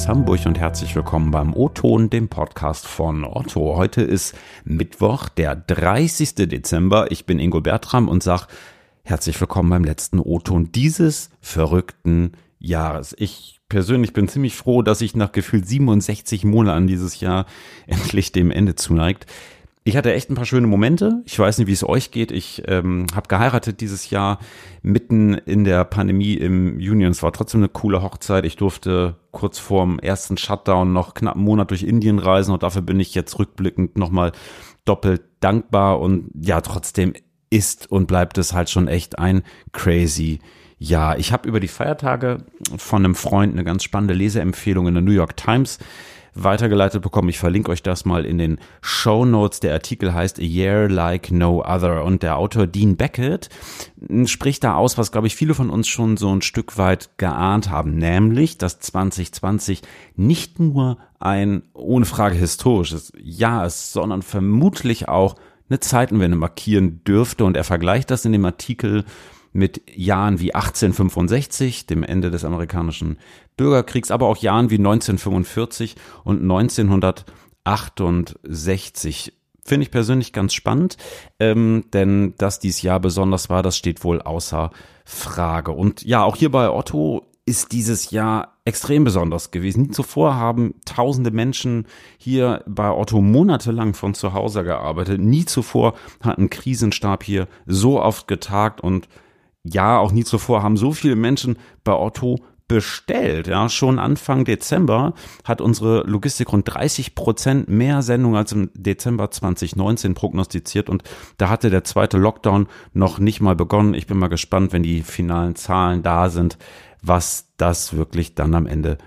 aus Hamburg und herzlich willkommen beim O-Ton, dem Podcast von Otto. Heute ist Mittwoch, der 30. Dezember. Ich bin Ingo Bertram und sag herzlich willkommen beim letzten O-Ton dieses verrückten Jahres. Ich persönlich bin ziemlich froh, dass ich nach gefühlt 67 Monaten dieses Jahr endlich dem Ende zuneigt ich hatte echt ein paar schöne Momente. Ich weiß nicht, wie es euch geht. Ich ähm, habe geheiratet dieses Jahr mitten in der Pandemie im Juni und es war trotzdem eine coole Hochzeit. Ich durfte kurz vorm ersten Shutdown noch knapp einen Monat durch Indien reisen und dafür bin ich jetzt rückblickend nochmal doppelt dankbar und ja, trotzdem ist und bleibt es halt schon echt ein crazy Jahr. Ich habe über die Feiertage von einem Freund eine ganz spannende Leseempfehlung in der New York Times weitergeleitet bekommen. Ich verlinke euch das mal in den Show Notes. Der Artikel heißt A Year Like No Other und der Autor Dean Beckett spricht da aus, was glaube ich viele von uns schon so ein Stück weit geahnt haben, nämlich, dass 2020 nicht nur ein ohne Frage historisches Jahr ist, sondern vermutlich auch eine Zeitenwende markieren dürfte und er vergleicht das in dem Artikel mit Jahren wie 1865, dem Ende des amerikanischen Bürgerkriegs, aber auch Jahren wie 1945 und 1968. Finde ich persönlich ganz spannend, ähm, denn dass dies Jahr besonders war, das steht wohl außer Frage. Und ja, auch hier bei Otto ist dieses Jahr extrem besonders gewesen. Nie zuvor haben tausende Menschen hier bei Otto monatelang von zu Hause gearbeitet. Nie zuvor hat ein Krisenstab hier so oft getagt und ja, auch nie zuvor haben so viele Menschen bei Otto bestellt. Ja, schon Anfang Dezember hat unsere Logistik rund 30 Prozent mehr Sendungen als im Dezember 2019 prognostiziert und da hatte der zweite Lockdown noch nicht mal begonnen. Ich bin mal gespannt, wenn die finalen Zahlen da sind, was das wirklich dann am Ende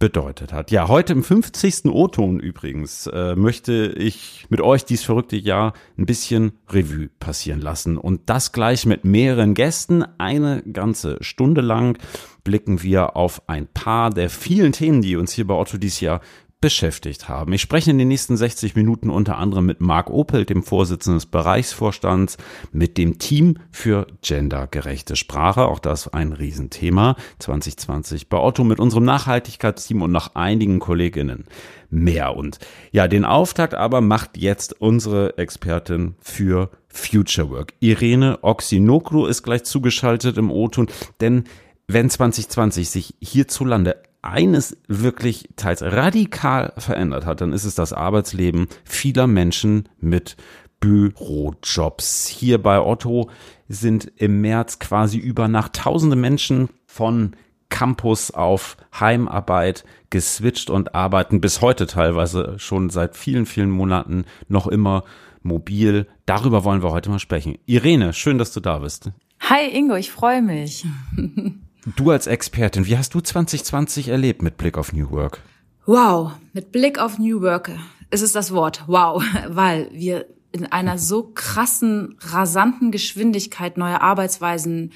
bedeutet hat. Ja, heute im 50. O-Ton übrigens äh, möchte ich mit euch dieses verrückte Jahr ein bisschen Revue passieren lassen und das gleich mit mehreren Gästen. Eine ganze Stunde lang blicken wir auf ein paar der vielen Themen, die uns hier bei Otto dieses Jahr beschäftigt haben. Ich spreche in den nächsten 60 Minuten unter anderem mit Marc Opel, dem Vorsitzenden des Bereichsvorstands, mit dem Team für gendergerechte Sprache. Auch das ein Riesenthema 2020 bei Otto mit unserem Nachhaltigkeitsteam und noch einigen Kolleginnen mehr. Und ja, den Auftakt aber macht jetzt unsere Expertin für Future Work. Irene Oxinoklu ist gleich zugeschaltet im O-Ton, denn wenn 2020 sich hierzulande eines wirklich teils radikal verändert hat, dann ist es das Arbeitsleben vieler Menschen mit Bürojobs. Hier bei Otto sind im März quasi über nach tausende Menschen von Campus auf Heimarbeit geswitcht und arbeiten bis heute teilweise schon seit vielen, vielen Monaten noch immer mobil. Darüber wollen wir heute mal sprechen. Irene, schön, dass du da bist. Hi Ingo, ich freue mich. Du als Expertin, wie hast du 2020 erlebt mit Blick auf New Work? Wow, mit Blick auf New Work ist es das Wort. Wow, weil wir in einer so krassen, rasanten Geschwindigkeit neue Arbeitsweisen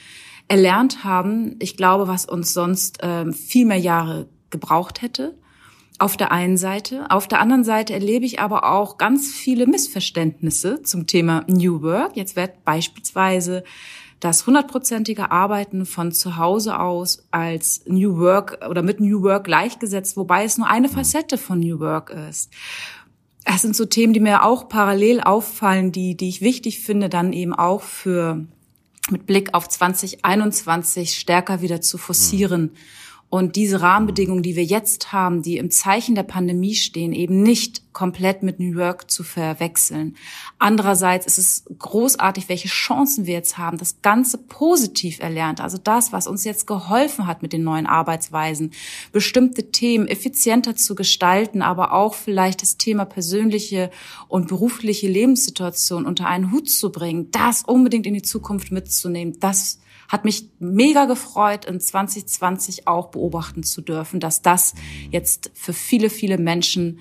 erlernt haben. Ich glaube, was uns sonst ähm, viel mehr Jahre gebraucht hätte. Auf der einen Seite. Auf der anderen Seite erlebe ich aber auch ganz viele Missverständnisse zum Thema New Work. Jetzt wird beispielsweise das hundertprozentige Arbeiten von zu Hause aus als New Work oder mit New Work gleichgesetzt, wobei es nur eine Facette von New Work ist. Das sind so Themen, die mir auch parallel auffallen, die, die ich wichtig finde, dann eben auch für mit Blick auf 2021 stärker wieder zu forcieren. Mhm und diese Rahmenbedingungen, die wir jetzt haben, die im Zeichen der Pandemie stehen, eben nicht komplett mit New York zu verwechseln. Andererseits ist es großartig, welche Chancen wir jetzt haben, das Ganze positiv erlernt. Also das, was uns jetzt geholfen hat mit den neuen Arbeitsweisen, bestimmte Themen effizienter zu gestalten, aber auch vielleicht das Thema persönliche und berufliche Lebenssituation unter einen Hut zu bringen, das unbedingt in die Zukunft mitzunehmen, das hat mich mega gefreut, in 2020 auch beobachten zu dürfen, dass das jetzt für viele, viele Menschen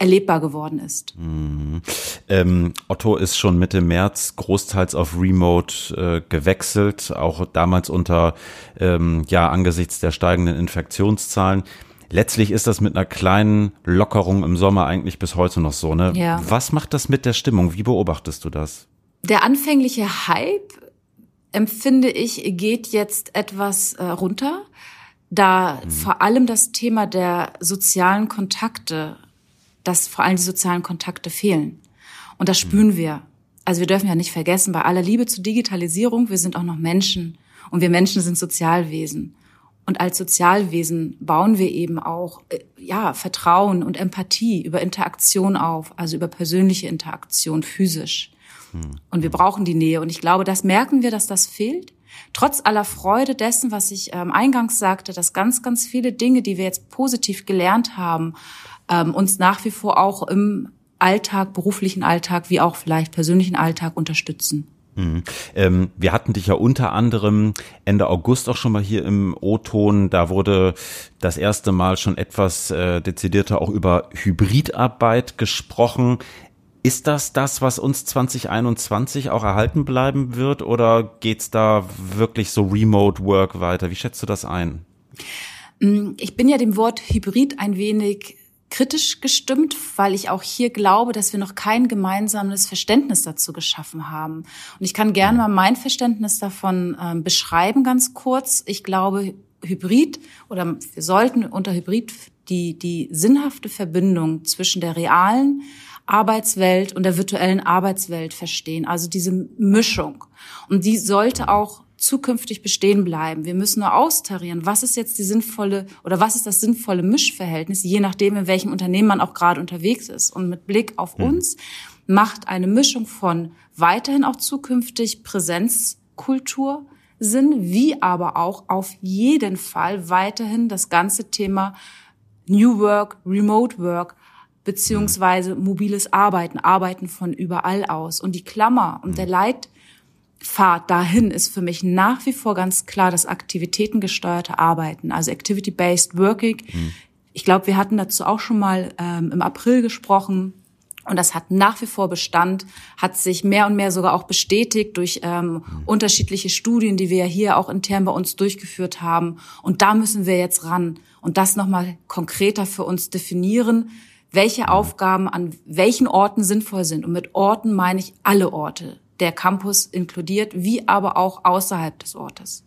erlebbar geworden ist. Mhm. Ähm, Otto ist schon Mitte März großteils auf Remote äh, gewechselt, auch damals unter, ähm, ja, angesichts der steigenden Infektionszahlen. Letztlich ist das mit einer kleinen Lockerung im Sommer eigentlich bis heute noch so, ne? Ja. Was macht das mit der Stimmung? Wie beobachtest du das? Der anfängliche Hype empfinde ich, geht jetzt etwas äh, runter. da mhm. vor allem das Thema der sozialen Kontakte, dass vor allem die sozialen Kontakte fehlen. Und das spüren mhm. wir. Also wir dürfen ja nicht vergessen, bei aller Liebe zur Digitalisierung, wir sind auch noch Menschen und wir Menschen sind Sozialwesen. Und als Sozialwesen bauen wir eben auch äh, ja Vertrauen und Empathie über Interaktion auf, also über persönliche Interaktion physisch. Und wir brauchen die Nähe. Und ich glaube, das merken wir, dass das fehlt. Trotz aller Freude dessen, was ich ähm, eingangs sagte, dass ganz, ganz viele Dinge, die wir jetzt positiv gelernt haben, ähm, uns nach wie vor auch im Alltag, beruflichen Alltag, wie auch vielleicht persönlichen Alltag unterstützen. Mhm. Ähm, wir hatten dich ja unter anderem Ende August auch schon mal hier im O-Ton. Da wurde das erste Mal schon etwas äh, dezidierter auch über Hybridarbeit gesprochen. Ist das das, was uns 2021 auch erhalten bleiben wird oder geht's da wirklich so Remote Work weiter? Wie schätzt du das ein? Mm, ich bin ja dem Wort Hybrid ein wenig kritisch gestimmt, weil ich auch hier glaube, dass wir noch kein gemeinsames Verständnis dazu geschaffen haben. Und ich kann gerne mal mein Verständnis davon äh, beschreiben, ganz kurz. Ich glaube, Hybrid oder wir sollten unter Hybrid die, die sinnhafte Verbindung zwischen der realen Arbeitswelt und der virtuellen Arbeitswelt verstehen. Also diese Mischung. Und die sollte auch zukünftig bestehen bleiben. Wir müssen nur austarieren, was ist jetzt die sinnvolle oder was ist das sinnvolle Mischverhältnis, je nachdem, in welchem Unternehmen man auch gerade unterwegs ist. Und mit Blick auf mhm. uns macht eine Mischung von weiterhin auch zukünftig Präsenzkultur Sinn, wie aber auch auf jeden Fall weiterhin das ganze Thema New Work, Remote Work beziehungsweise mobiles Arbeiten, Arbeiten von überall aus. Und die Klammer und der mhm. Leit Pfad dahin ist für mich nach wie vor ganz klar das aktivitätengesteuerte Arbeiten, also Activity-Based Working. Mhm. Ich glaube, wir hatten dazu auch schon mal ähm, im April gesprochen. Und das hat nach wie vor Bestand, hat sich mehr und mehr sogar auch bestätigt durch ähm, mhm. unterschiedliche Studien, die wir ja hier auch intern bei uns durchgeführt haben. Und da müssen wir jetzt ran und das nochmal konkreter für uns definieren, welche. Aufgaben an welchen Orten sinnvoll sind. Und mit Orten meine ich alle Orte der Campus inkludiert, wie aber auch außerhalb des Ortes.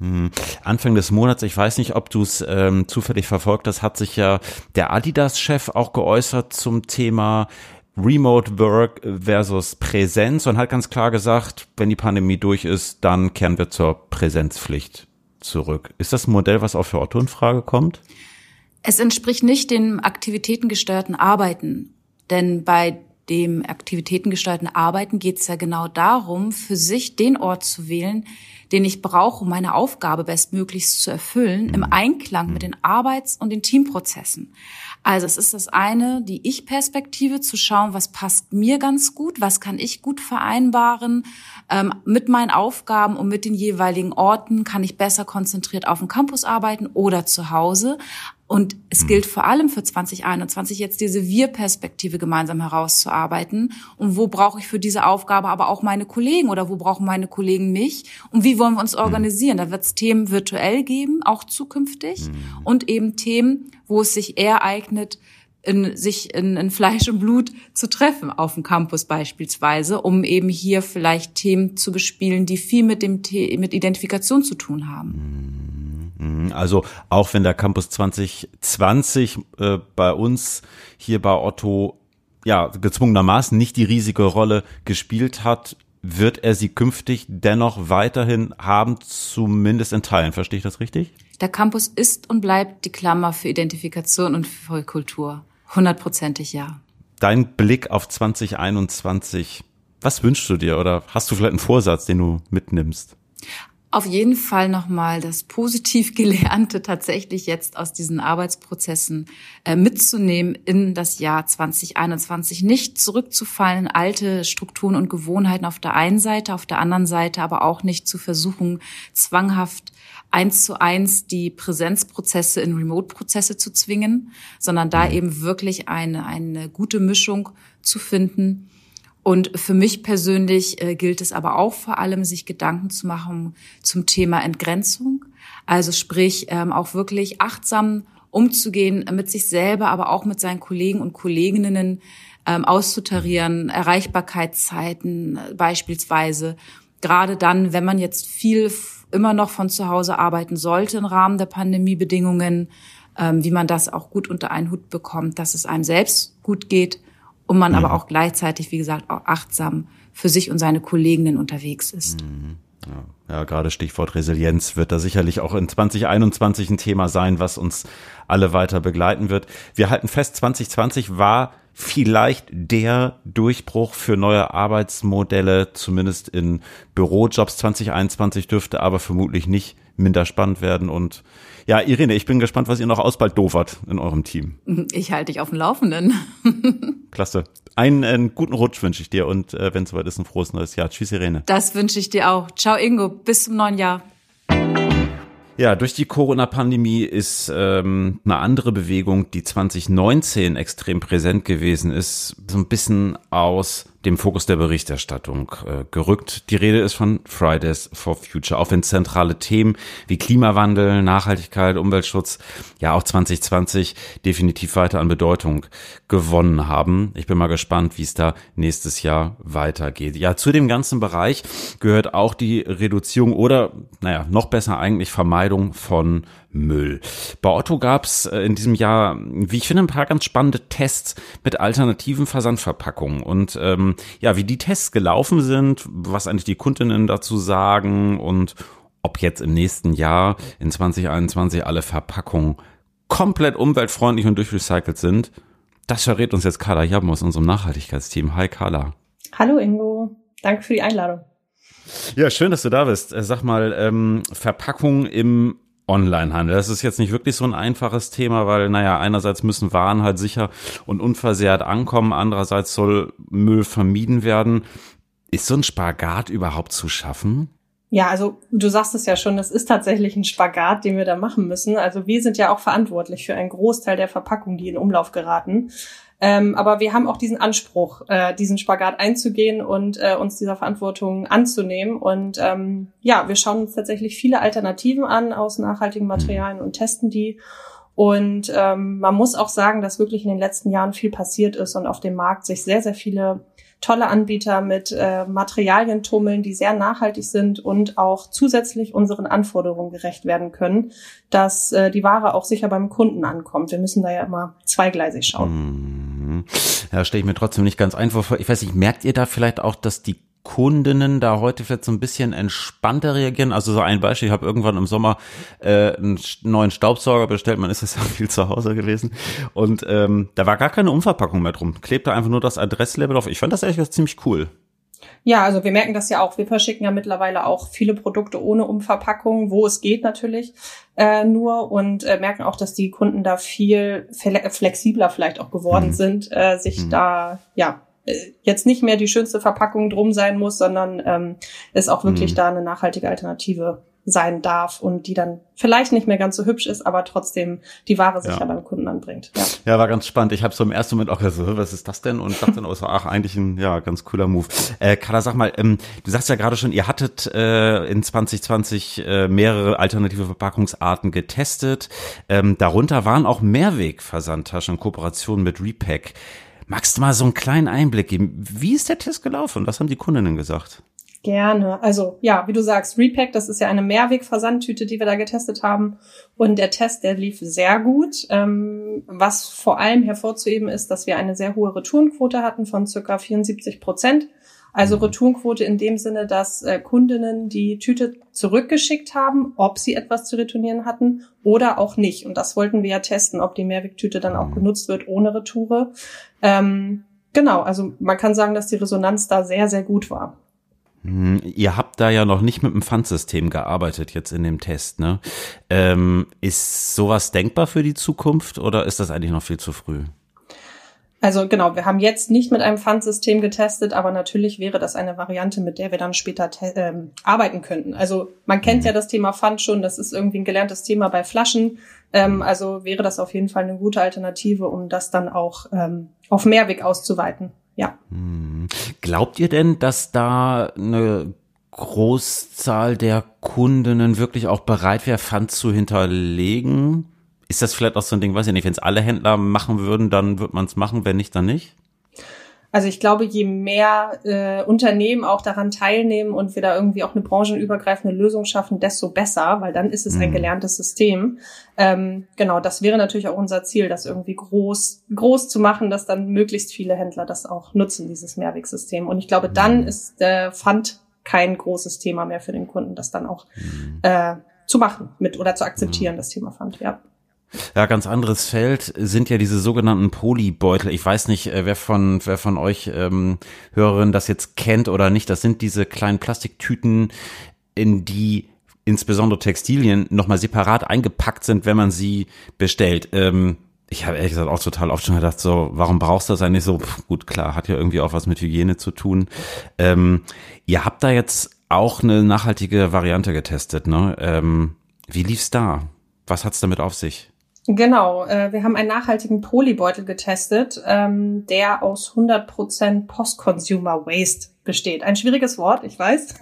Hm. Anfang des Monats, ich weiß nicht, ob du es ähm, zufällig verfolgt hast, hat sich ja der Adidas-Chef auch geäußert zum Thema Remote Work versus Präsenz und hat ganz klar gesagt, wenn die Pandemie durch ist, dann kehren wir zur Präsenzpflicht zurück. Ist das ein Modell, was auch für Otto in Frage kommt? Es entspricht nicht dem aktivitätengesteuerten Arbeiten, denn bei dem aktivitätengesteuerten Arbeiten geht es ja genau darum, für sich den Ort zu wählen, den ich brauche, um meine Aufgabe bestmöglichst zu erfüllen, im Einklang mit den Arbeits- und den Teamprozessen. Also es ist das eine, die Ich-Perspektive, zu schauen, was passt mir ganz gut, was kann ich gut vereinbaren ähm, mit meinen Aufgaben und mit den jeweiligen Orten, kann ich besser konzentriert auf dem Campus arbeiten oder zu Hause. Und es mhm. gilt vor allem für 2021 jetzt diese Wir-Perspektive gemeinsam herauszuarbeiten. Und wo brauche ich für diese Aufgabe aber auch meine Kollegen oder wo brauchen meine Kollegen mich? Und wie wollen wir uns mhm. organisieren? Da wird es Themen virtuell geben, auch zukünftig. Mhm. Und eben Themen, wo es sich eher eignet, in, sich in, in Fleisch und Blut zu treffen auf dem Campus beispielsweise, um eben hier vielleicht Themen zu bespielen, die viel mit dem mit Identifikation zu tun haben. Mhm. Also auch wenn der Campus 2020 äh, bei uns hier bei Otto ja gezwungenermaßen nicht die riesige Rolle gespielt hat, wird er sie künftig dennoch weiterhin haben, zumindest in Teilen. Verstehe ich das richtig? Der Campus ist und bleibt die Klammer für Identifikation und für Kultur. Hundertprozentig ja. Dein Blick auf 2021, was wünschst du dir oder hast du vielleicht einen Vorsatz, den du mitnimmst? Auf jeden Fall nochmal das positiv Gelernte tatsächlich jetzt aus diesen Arbeitsprozessen äh, mitzunehmen in das Jahr 2021. Nicht zurückzufallen in alte Strukturen und Gewohnheiten auf der einen Seite, auf der anderen Seite aber auch nicht zu versuchen, zwanghaft eins zu eins die Präsenzprozesse in Remote-Prozesse zu zwingen, sondern da mhm. eben wirklich eine, eine gute Mischung zu finden und für mich persönlich äh, gilt es aber auch vor allem, sich Gedanken zu machen zum Thema Entgrenzung. Also sprich, ähm, auch wirklich achtsam umzugehen mit sich selber, aber auch mit seinen Kollegen und Kolleginnen ähm, auszutarieren, Erreichbarkeitszeiten äh, beispielsweise. Gerade dann, wenn man jetzt viel immer noch von zu Hause arbeiten sollte im Rahmen der Pandemiebedingungen, ähm, wie man das auch gut unter einen Hut bekommt, dass es einem selbst gut geht und man mhm. aber auch gleichzeitig, wie gesagt, auch achtsam für sich und seine Kolleginnen unterwegs ist. Mhm. Ja, ja, gerade Stichwort Resilienz wird da sicherlich auch in 2021 ein Thema sein, was uns alle weiter begleiten wird. Wir halten fest, 2020 war vielleicht der Durchbruch für neue Arbeitsmodelle, zumindest in Bürojobs. 2021 dürfte aber vermutlich nicht minder spannend werden und ja, Irene, ich bin gespannt, was ihr noch ausbaldovert in eurem Team. Ich halte dich auf dem Laufenden. Klasse. Einen, einen guten Rutsch wünsche ich dir und äh, wenn es soweit ist, ein frohes neues Jahr. Tschüss, Irene. Das wünsche ich dir auch. Ciao, Ingo. Bis zum neuen Jahr. Ja, durch die Corona-Pandemie ist ähm, eine andere Bewegung, die 2019 extrem präsent gewesen ist, so ein bisschen aus dem Fokus der Berichterstattung äh, gerückt. Die Rede ist von Fridays for Future, auch wenn zentrale Themen wie Klimawandel, Nachhaltigkeit, Umweltschutz ja auch 2020 definitiv weiter an Bedeutung gewonnen haben. Ich bin mal gespannt, wie es da nächstes Jahr weitergeht. Ja, zu dem ganzen Bereich gehört auch die Reduzierung oder, naja, noch besser eigentlich Vermeidung von Müll. Bei Otto gab's äh, in diesem Jahr, wie ich finde, ein paar ganz spannende Tests mit alternativen Versandverpackungen. Und ähm, ja, wie die Tests gelaufen sind, was eigentlich die Kundinnen dazu sagen und ob jetzt im nächsten Jahr, in 2021, alle Verpackungen komplett umweltfreundlich und durchrecycelt sind, das verrät uns jetzt Carla Jaben aus unserem Nachhaltigkeitsteam. Hi Carla. Hallo Ingo, danke für die Einladung. Ja, schön, dass du da bist. Äh, sag mal, ähm, Verpackung im Onlinehandel. Das ist jetzt nicht wirklich so ein einfaches Thema, weil, naja, einerseits müssen Waren halt sicher und unversehrt ankommen, andererseits soll Müll vermieden werden. Ist so ein Spagat überhaupt zu schaffen? Ja, also du sagst es ja schon, das ist tatsächlich ein Spagat, den wir da machen müssen. Also wir sind ja auch verantwortlich für einen Großteil der Verpackungen, die in Umlauf geraten. Ähm, aber wir haben auch diesen Anspruch, äh, diesen Spagat einzugehen und äh, uns dieser Verantwortung anzunehmen. Und ähm, ja, wir schauen uns tatsächlich viele Alternativen an aus nachhaltigen Materialien und testen die. Und ähm, man muss auch sagen, dass wirklich in den letzten Jahren viel passiert ist und auf dem Markt sich sehr, sehr viele tolle Anbieter mit äh, Materialien tummeln, die sehr nachhaltig sind und auch zusätzlich unseren Anforderungen gerecht werden können, dass äh, die Ware auch sicher beim Kunden ankommt. Wir müssen da ja immer zweigleisig schauen. Mhm. Ja, stelle ich mir trotzdem nicht ganz einfach vor. Ich weiß nicht, merkt ihr da vielleicht auch, dass die Kundinnen da heute vielleicht so ein bisschen entspannter reagieren. Also so ein Beispiel, ich habe irgendwann im Sommer äh, einen neuen Staubsauger bestellt, man ist jetzt ja viel zu Hause gewesen und ähm, da war gar keine Umverpackung mehr drum. Klebte einfach nur das Adresslabel auf. Ich fand das ehrlich ziemlich cool. Ja, also wir merken das ja auch. Wir verschicken ja mittlerweile auch viele Produkte ohne Umverpackung, wo es geht natürlich äh, nur und äh, merken auch, dass die Kunden da viel flexibler vielleicht auch geworden mhm. sind, äh, sich mhm. da ja jetzt nicht mehr die schönste Verpackung drum sein muss, sondern ähm, es auch wirklich mhm. da eine nachhaltige Alternative sein darf und die dann vielleicht nicht mehr ganz so hübsch ist, aber trotzdem die Ware sicher ja. beim Kunden anbringt. Ja. ja, war ganz spannend. Ich habe so im ersten Moment auch gesagt, was ist das denn? Und dachte dann auch so, ach, eigentlich ein ja ganz cooler Move. Äh, Carla, sag mal, ähm, du sagst ja gerade schon, ihr hattet äh, in 2020 äh, mehrere alternative Verpackungsarten getestet. Ähm, darunter waren auch Mehrwegversandtaschen in Kooperation mit Repack. Magst du mal so einen kleinen Einblick geben? Wie ist der Test gelaufen? Was haben die Kundinnen gesagt? Gerne. Also ja, wie du sagst, Repack, das ist ja eine Mehrweg-Versandtüte, die wir da getestet haben. Und der Test, der lief sehr gut. Ähm, was vor allem hervorzuheben ist, dass wir eine sehr hohe Retourenquote hatten von circa 74 Prozent. Also. Retourenquote in dem Sinne, dass äh, Kundinnen die Tüte zurückgeschickt haben, ob sie etwas zu retournieren hatten oder auch nicht. Und das wollten wir ja testen, ob die Mehrwegtüte dann auch mhm. genutzt wird ohne Retoure. Ähm, genau, also man kann sagen, dass die Resonanz da sehr, sehr gut war. Mhm. Ihr habt da ja noch nicht mit dem Pfandsystem gearbeitet jetzt in dem Test, ne? Ähm, ist sowas denkbar für die Zukunft oder ist das eigentlich noch viel zu früh? Also genau, wir haben jetzt nicht mit einem Pfandsystem getestet, aber natürlich wäre das eine Variante, mit der wir dann später ähm, arbeiten könnten. Also man kennt mhm. ja das Thema Pfand schon, das ist irgendwie ein gelerntes Thema bei Flaschen. Ähm, also wäre das auf jeden Fall eine gute Alternative, um das dann auch ähm, auf Mehrweg auszuweiten. Ja. Mhm. Glaubt ihr denn, dass da eine Großzahl der Kundinnen wirklich auch bereit wäre, Pfand zu hinterlegen? Ist das vielleicht auch so ein Ding, weiß ich nicht, wenn es alle Händler machen würden, dann wird man es machen, wenn nicht, dann nicht? Also ich glaube, je mehr äh, Unternehmen auch daran teilnehmen und wir da irgendwie auch eine branchenübergreifende Lösung schaffen, desto besser, weil dann ist es ein mhm. gelerntes System. Ähm, genau, das wäre natürlich auch unser Ziel, das irgendwie groß, groß zu machen, dass dann möglichst viele Händler das auch nutzen, dieses Mehrwegsystem. Und ich glaube, dann mhm. ist der Pfand kein großes Thema mehr für den Kunden, das dann auch mhm. äh, zu machen mit oder zu akzeptieren, das Thema Pfand, ja. Ja, ganz anderes Feld sind ja diese sogenannten Polybeutel. Ich weiß nicht, äh, wer von, wer von euch ähm, Hörerinnen das jetzt kennt oder nicht. Das sind diese kleinen Plastiktüten, in die insbesondere Textilien nochmal separat eingepackt sind, wenn man sie bestellt. Ähm, ich habe ehrlich gesagt auch total oft schon gedacht, so, warum brauchst du das eigentlich so? Pff, gut, klar, hat ja irgendwie auch was mit Hygiene zu tun. Ähm, ihr habt da jetzt auch eine nachhaltige Variante getestet, ne? Ähm, wie lief's da? Was hat's damit auf sich? Genau, äh, wir haben einen nachhaltigen Polybeutel getestet, ähm, der aus 100% Post-Consumer Waste besteht. Ein schwieriges Wort, ich weiß.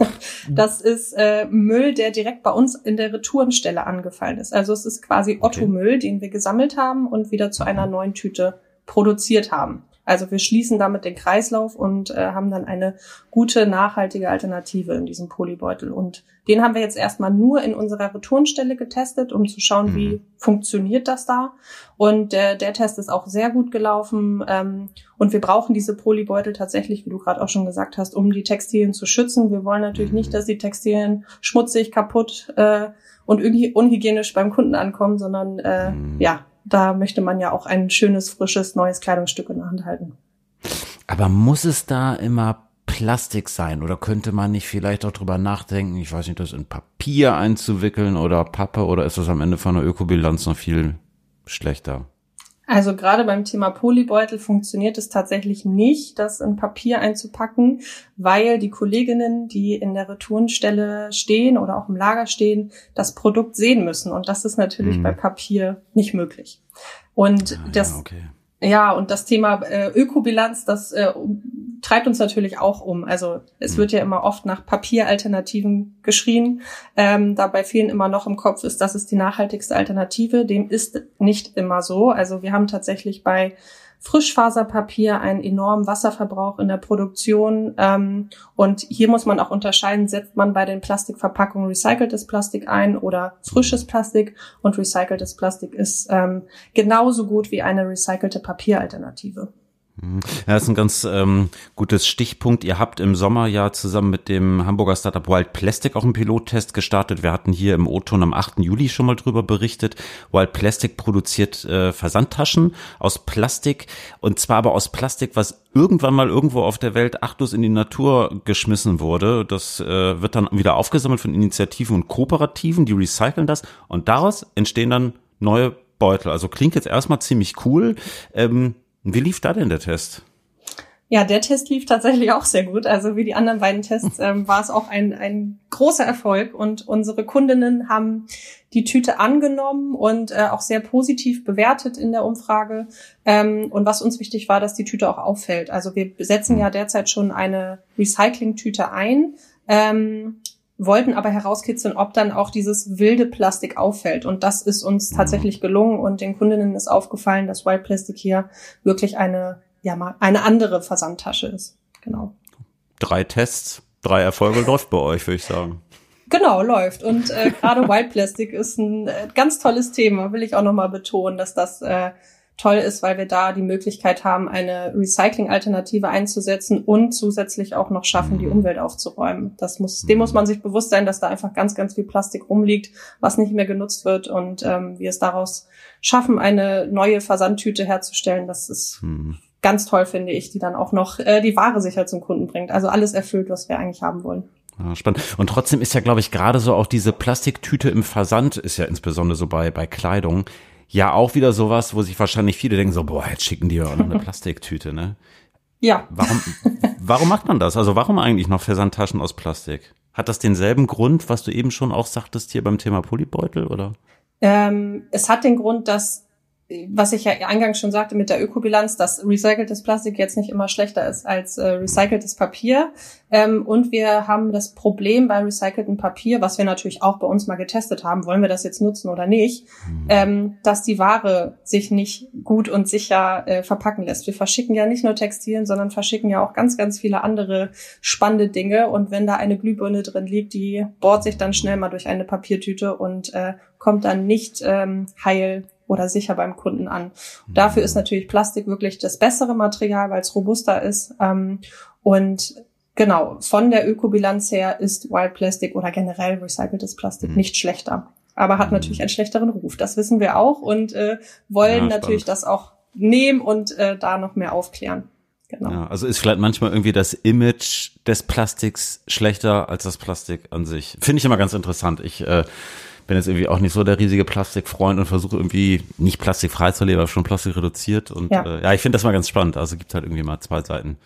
Das ist äh, Müll, der direkt bei uns in der Retourenstelle angefallen ist. Also es ist quasi Otto-Müll, den wir gesammelt haben und wieder zu einer neuen Tüte produziert haben. Also wir schließen damit den Kreislauf und äh, haben dann eine gute, nachhaltige Alternative in diesem Polybeutel. Und den haben wir jetzt erstmal nur in unserer Returnstelle getestet, um zu schauen, mhm. wie funktioniert das da. Und äh, der Test ist auch sehr gut gelaufen. Ähm, und wir brauchen diese Polybeutel tatsächlich, wie du gerade auch schon gesagt hast, um die Textilien zu schützen. Wir wollen natürlich nicht, dass die Textilien schmutzig, kaputt äh, und irgendwie unhygienisch beim Kunden ankommen, sondern äh, mhm. ja, da möchte man ja auch ein schönes, frisches, neues Kleidungsstück in der Hand halten. Aber muss es da immer Plastik sein oder könnte man nicht vielleicht auch drüber nachdenken, ich weiß nicht, das in Papier einzuwickeln oder Pappe oder ist das am Ende von der Ökobilanz noch viel schlechter? Also gerade beim Thema Polybeutel funktioniert es tatsächlich nicht, das in Papier einzupacken, weil die Kolleginnen, die in der Retourenstelle stehen oder auch im Lager stehen, das Produkt sehen müssen. Und das ist natürlich mhm. bei Papier nicht möglich. Und ah, das, ja, okay. Ja, und das Thema äh, Ökobilanz, das äh, treibt uns natürlich auch um. Also es mhm. wird ja immer oft nach Papieralternativen geschrien. Ähm, dabei vielen immer noch im Kopf ist, das ist die nachhaltigste Alternative. Dem ist nicht immer so. Also wir haben tatsächlich bei Frischfaserpapier einen enormen Wasserverbrauch in der Produktion. Ähm, und hier muss man auch unterscheiden, setzt man bei den Plastikverpackungen recyceltes Plastik ein oder frisches Plastik. Und recyceltes Plastik ist ähm, genauso gut wie eine recycelte Papieralternative. Mhm. Ja, das ist ein ganz ähm, gutes Stichpunkt. Ihr habt im Sommer ja zusammen mit dem Hamburger Startup Wild Plastic auch einen Pilottest gestartet. Wir hatten hier im O-Ton am 8. Juli schon mal drüber berichtet. Wild Plastic produziert äh, Versandtaschen aus Plastik und zwar aber aus Plastik, was irgendwann mal irgendwo auf der Welt achtlos in die Natur geschmissen wurde. Das äh, wird dann wieder aufgesammelt von Initiativen und Kooperativen, die recyceln das und daraus entstehen dann neue Beutel. Also klingt jetzt erstmal ziemlich cool. Ähm, wie lief da denn der Test? Ja, der Test lief tatsächlich auch sehr gut. Also wie die anderen beiden Tests ähm, war es auch ein, ein großer Erfolg und unsere Kundinnen haben die Tüte angenommen und äh, auch sehr positiv bewertet in der Umfrage. Ähm, und was uns wichtig war, dass die Tüte auch auffällt. Also wir setzen ja derzeit schon eine Recycling-Tüte ein. Ähm, wollten aber herauskitzeln, ob dann auch dieses wilde Plastik auffällt. Und das ist uns mhm. tatsächlich gelungen und den Kundinnen ist aufgefallen, dass Wild Plastic hier wirklich eine, ja mal, eine andere Versandtasche ist. Genau. Drei Tests, drei Erfolge läuft bei euch, würde ich sagen. Genau, läuft. Und äh, gerade Wild Plastic ist ein äh, ganz tolles Thema, will ich auch nochmal betonen, dass das äh, toll ist, weil wir da die Möglichkeit haben, eine Recycling-Alternative einzusetzen und zusätzlich auch noch schaffen, die. Umwelt aufzuräumen. Das muss, dem muss man sich bewusst sein, dass da einfach ganz, ganz viel Plastik rumliegt, was nicht mehr genutzt wird und ähm, wir es daraus schaffen, eine neue Versandtüte herzustellen. Das ist mhm. ganz toll, finde ich, die dann auch noch äh, die Ware sicher zum Kunden bringt. Also alles erfüllt, was wir eigentlich haben wollen. Ja, spannend. Und trotzdem ist ja, glaube ich, gerade so auch diese Plastiktüte im Versand, ist ja insbesondere so bei, bei Kleidung, ja auch wieder sowas, wo sich wahrscheinlich viele denken so, boah, jetzt schicken die ja noch eine Plastiktüte, ne? Ja. Warum, warum macht man das? Also warum eigentlich noch Versandtaschen aus Plastik? Hat das denselben Grund, was du eben schon auch sagtest hier beim Thema Polybeutel, oder? Ähm, es hat den Grund, dass was ich ja eingangs schon sagte mit der Ökobilanz, dass recyceltes Plastik jetzt nicht immer schlechter ist als äh, recyceltes Papier. Ähm, und wir haben das Problem bei recyceltem Papier, was wir natürlich auch bei uns mal getestet haben, wollen wir das jetzt nutzen oder nicht, mhm. ähm, dass die Ware sich nicht gut und sicher äh, verpacken lässt. Wir verschicken ja nicht nur Textilien, sondern verschicken ja auch ganz, ganz viele andere spannende Dinge. Und wenn da eine Glühbirne drin liegt, die bohrt sich dann schnell mal durch eine Papiertüte und äh, kommt dann nicht ähm, heil oder sicher beim Kunden an. Und dafür ist natürlich Plastik wirklich das bessere Material, weil es robuster ist. Ähm, und genau, von der Ökobilanz her ist Wild Plastic oder generell recyceltes Plastik mhm. nicht schlechter. Aber hat mhm. natürlich einen schlechteren Ruf. Das wissen wir auch und äh, wollen ja, natürlich das auch nehmen und äh, da noch mehr aufklären. Genau. Ja, also ist vielleicht manchmal irgendwie das Image des Plastiks schlechter als das Plastik an sich. Finde ich immer ganz interessant. Ich äh, bin jetzt irgendwie auch nicht so der riesige Plastikfreund und versuche irgendwie nicht plastikfrei zu leben, aber schon Plastik reduziert. Und ja, äh, ja ich finde das mal ganz spannend. Also gibt halt irgendwie mal zwei Seiten.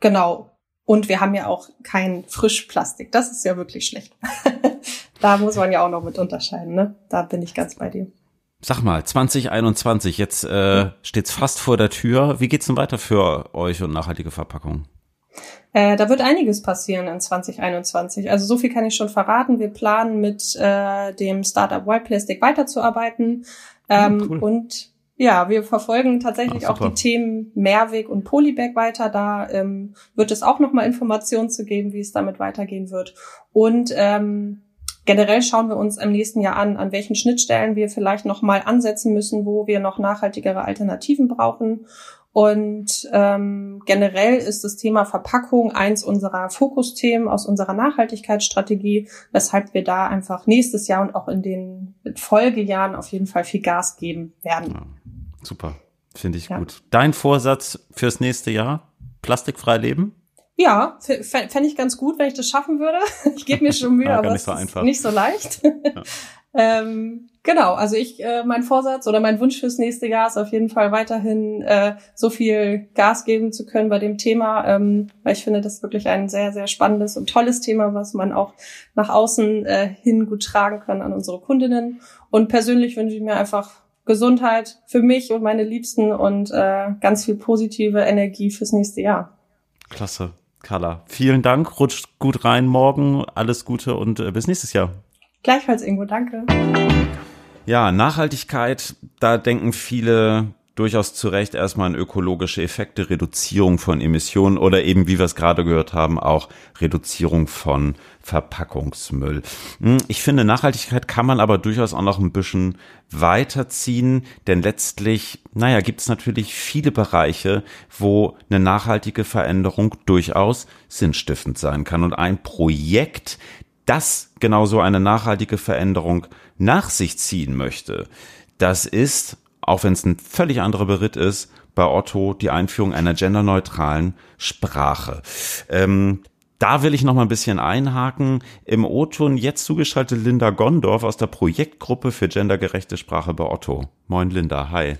Genau. Und wir haben ja auch kein Frischplastik. Das ist ja wirklich schlecht. da muss man ja auch noch mit unterscheiden. Ne? Da bin ich ganz bei dir. Sag mal, 2021, jetzt äh, steht's fast vor der Tür. Wie geht's denn weiter für euch und nachhaltige Verpackung? Äh, da wird einiges passieren in 2021. Also so viel kann ich schon verraten. Wir planen mit äh, dem Startup Wild Plastic weiterzuarbeiten. Ähm, cool. Und ja, wir verfolgen tatsächlich Ach, auch die Themen Mehrweg und Polybag weiter. Da ähm, wird es auch nochmal Informationen zu geben, wie es damit weitergehen wird. Und ähm, generell schauen wir uns im nächsten Jahr an, an welchen Schnittstellen wir vielleicht nochmal ansetzen müssen, wo wir noch nachhaltigere Alternativen brauchen. Und ähm, generell ist das Thema Verpackung eins unserer Fokusthemen aus unserer Nachhaltigkeitsstrategie, weshalb wir da einfach nächstes Jahr und auch in den Folgejahren auf jeden Fall viel Gas geben werden. Ja, super, finde ich ja. gut. Dein Vorsatz fürs nächste Jahr? Plastikfrei leben? Ja, fände ich ganz gut, wenn ich das schaffen würde. Ich gebe mir schon Mühe, ja, aber es so ist nicht so leicht. Ähm, Genau, also ich, äh, mein Vorsatz oder mein Wunsch fürs nächste Jahr ist auf jeden Fall weiterhin äh, so viel Gas geben zu können bei dem Thema, ähm, weil ich finde, das ist wirklich ein sehr, sehr spannendes und tolles Thema, was man auch nach außen äh, hin gut tragen kann an unsere Kundinnen. Und persönlich wünsche ich mir einfach Gesundheit für mich und meine Liebsten und äh, ganz viel positive Energie fürs nächste Jahr. Klasse, Carla. Vielen Dank, rutscht gut rein morgen, alles Gute und äh, bis nächstes Jahr. Gleichfalls, Ingo, danke. Ja, Nachhaltigkeit, da denken viele durchaus zu Recht erstmal an ökologische Effekte, Reduzierung von Emissionen oder eben, wie wir es gerade gehört haben, auch Reduzierung von Verpackungsmüll. Hm, ich finde, Nachhaltigkeit kann man aber durchaus auch noch ein bisschen weiterziehen, denn letztlich, naja, gibt es natürlich viele Bereiche, wo eine nachhaltige Veränderung durchaus sinnstiftend sein kann. Und ein Projekt, das genauso eine nachhaltige Veränderung nach sich ziehen möchte, das ist, auch wenn es ein völlig anderer Beritt ist, bei Otto die Einführung einer genderneutralen Sprache. Ähm, da will ich noch mal ein bisschen einhaken. Im O-Ton jetzt zugeschaltet Linda Gondorf aus der Projektgruppe für gendergerechte Sprache bei Otto. Moin Linda, hi.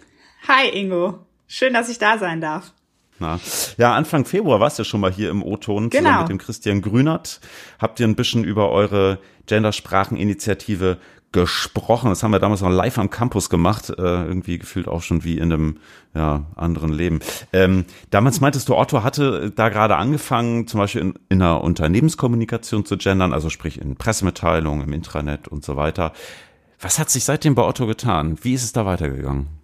Hi Ingo, schön, dass ich da sein darf. Na. Ja, Anfang Februar warst du schon mal hier im O-Ton genau. zusammen mit dem Christian Grünert. Habt ihr ein bisschen über eure Genderspracheninitiative gesprochen. Das haben wir damals noch live am Campus gemacht, äh, irgendwie gefühlt auch schon wie in einem ja, anderen Leben. Ähm, damals meintest du, Otto hatte da gerade angefangen, zum Beispiel in, in einer Unternehmenskommunikation zu gendern, also sprich in Pressemitteilungen, im Intranet und so weiter. Was hat sich seitdem bei Otto getan? Wie ist es da weitergegangen?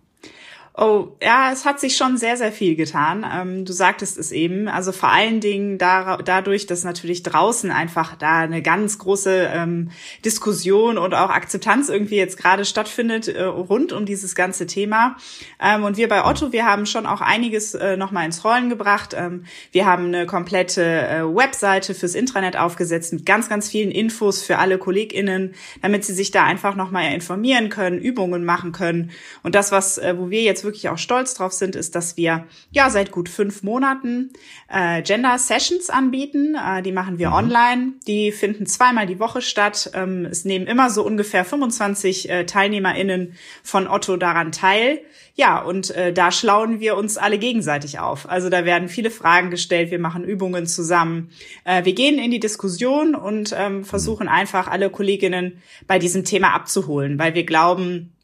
Oh, ja, es hat sich schon sehr, sehr viel getan. Ähm, du sagtest es eben. Also vor allen Dingen da, dadurch, dass natürlich draußen einfach da eine ganz große ähm, Diskussion und auch Akzeptanz irgendwie jetzt gerade stattfindet äh, rund um dieses ganze Thema. Ähm, und wir bei Otto, wir haben schon auch einiges äh, nochmal ins Rollen gebracht. Ähm, wir haben eine komplette äh, Webseite fürs Intranet aufgesetzt mit ganz, ganz vielen Infos für alle KollegInnen, damit sie sich da einfach nochmal informieren können, Übungen machen können. Und das, was, äh, wo wir jetzt wirklich auch stolz drauf sind, ist, dass wir ja seit gut fünf Monaten äh, Gender Sessions anbieten. Äh, die machen wir mhm. online. Die finden zweimal die Woche statt. Ähm, es nehmen immer so ungefähr 25 äh, TeilnehmerInnen von Otto daran teil. Ja, und äh, da schlauen wir uns alle gegenseitig auf. Also da werden viele Fragen gestellt, wir machen Übungen zusammen. Äh, wir gehen in die Diskussion und ähm, versuchen einfach alle Kolleginnen bei diesem Thema abzuholen, weil wir glauben,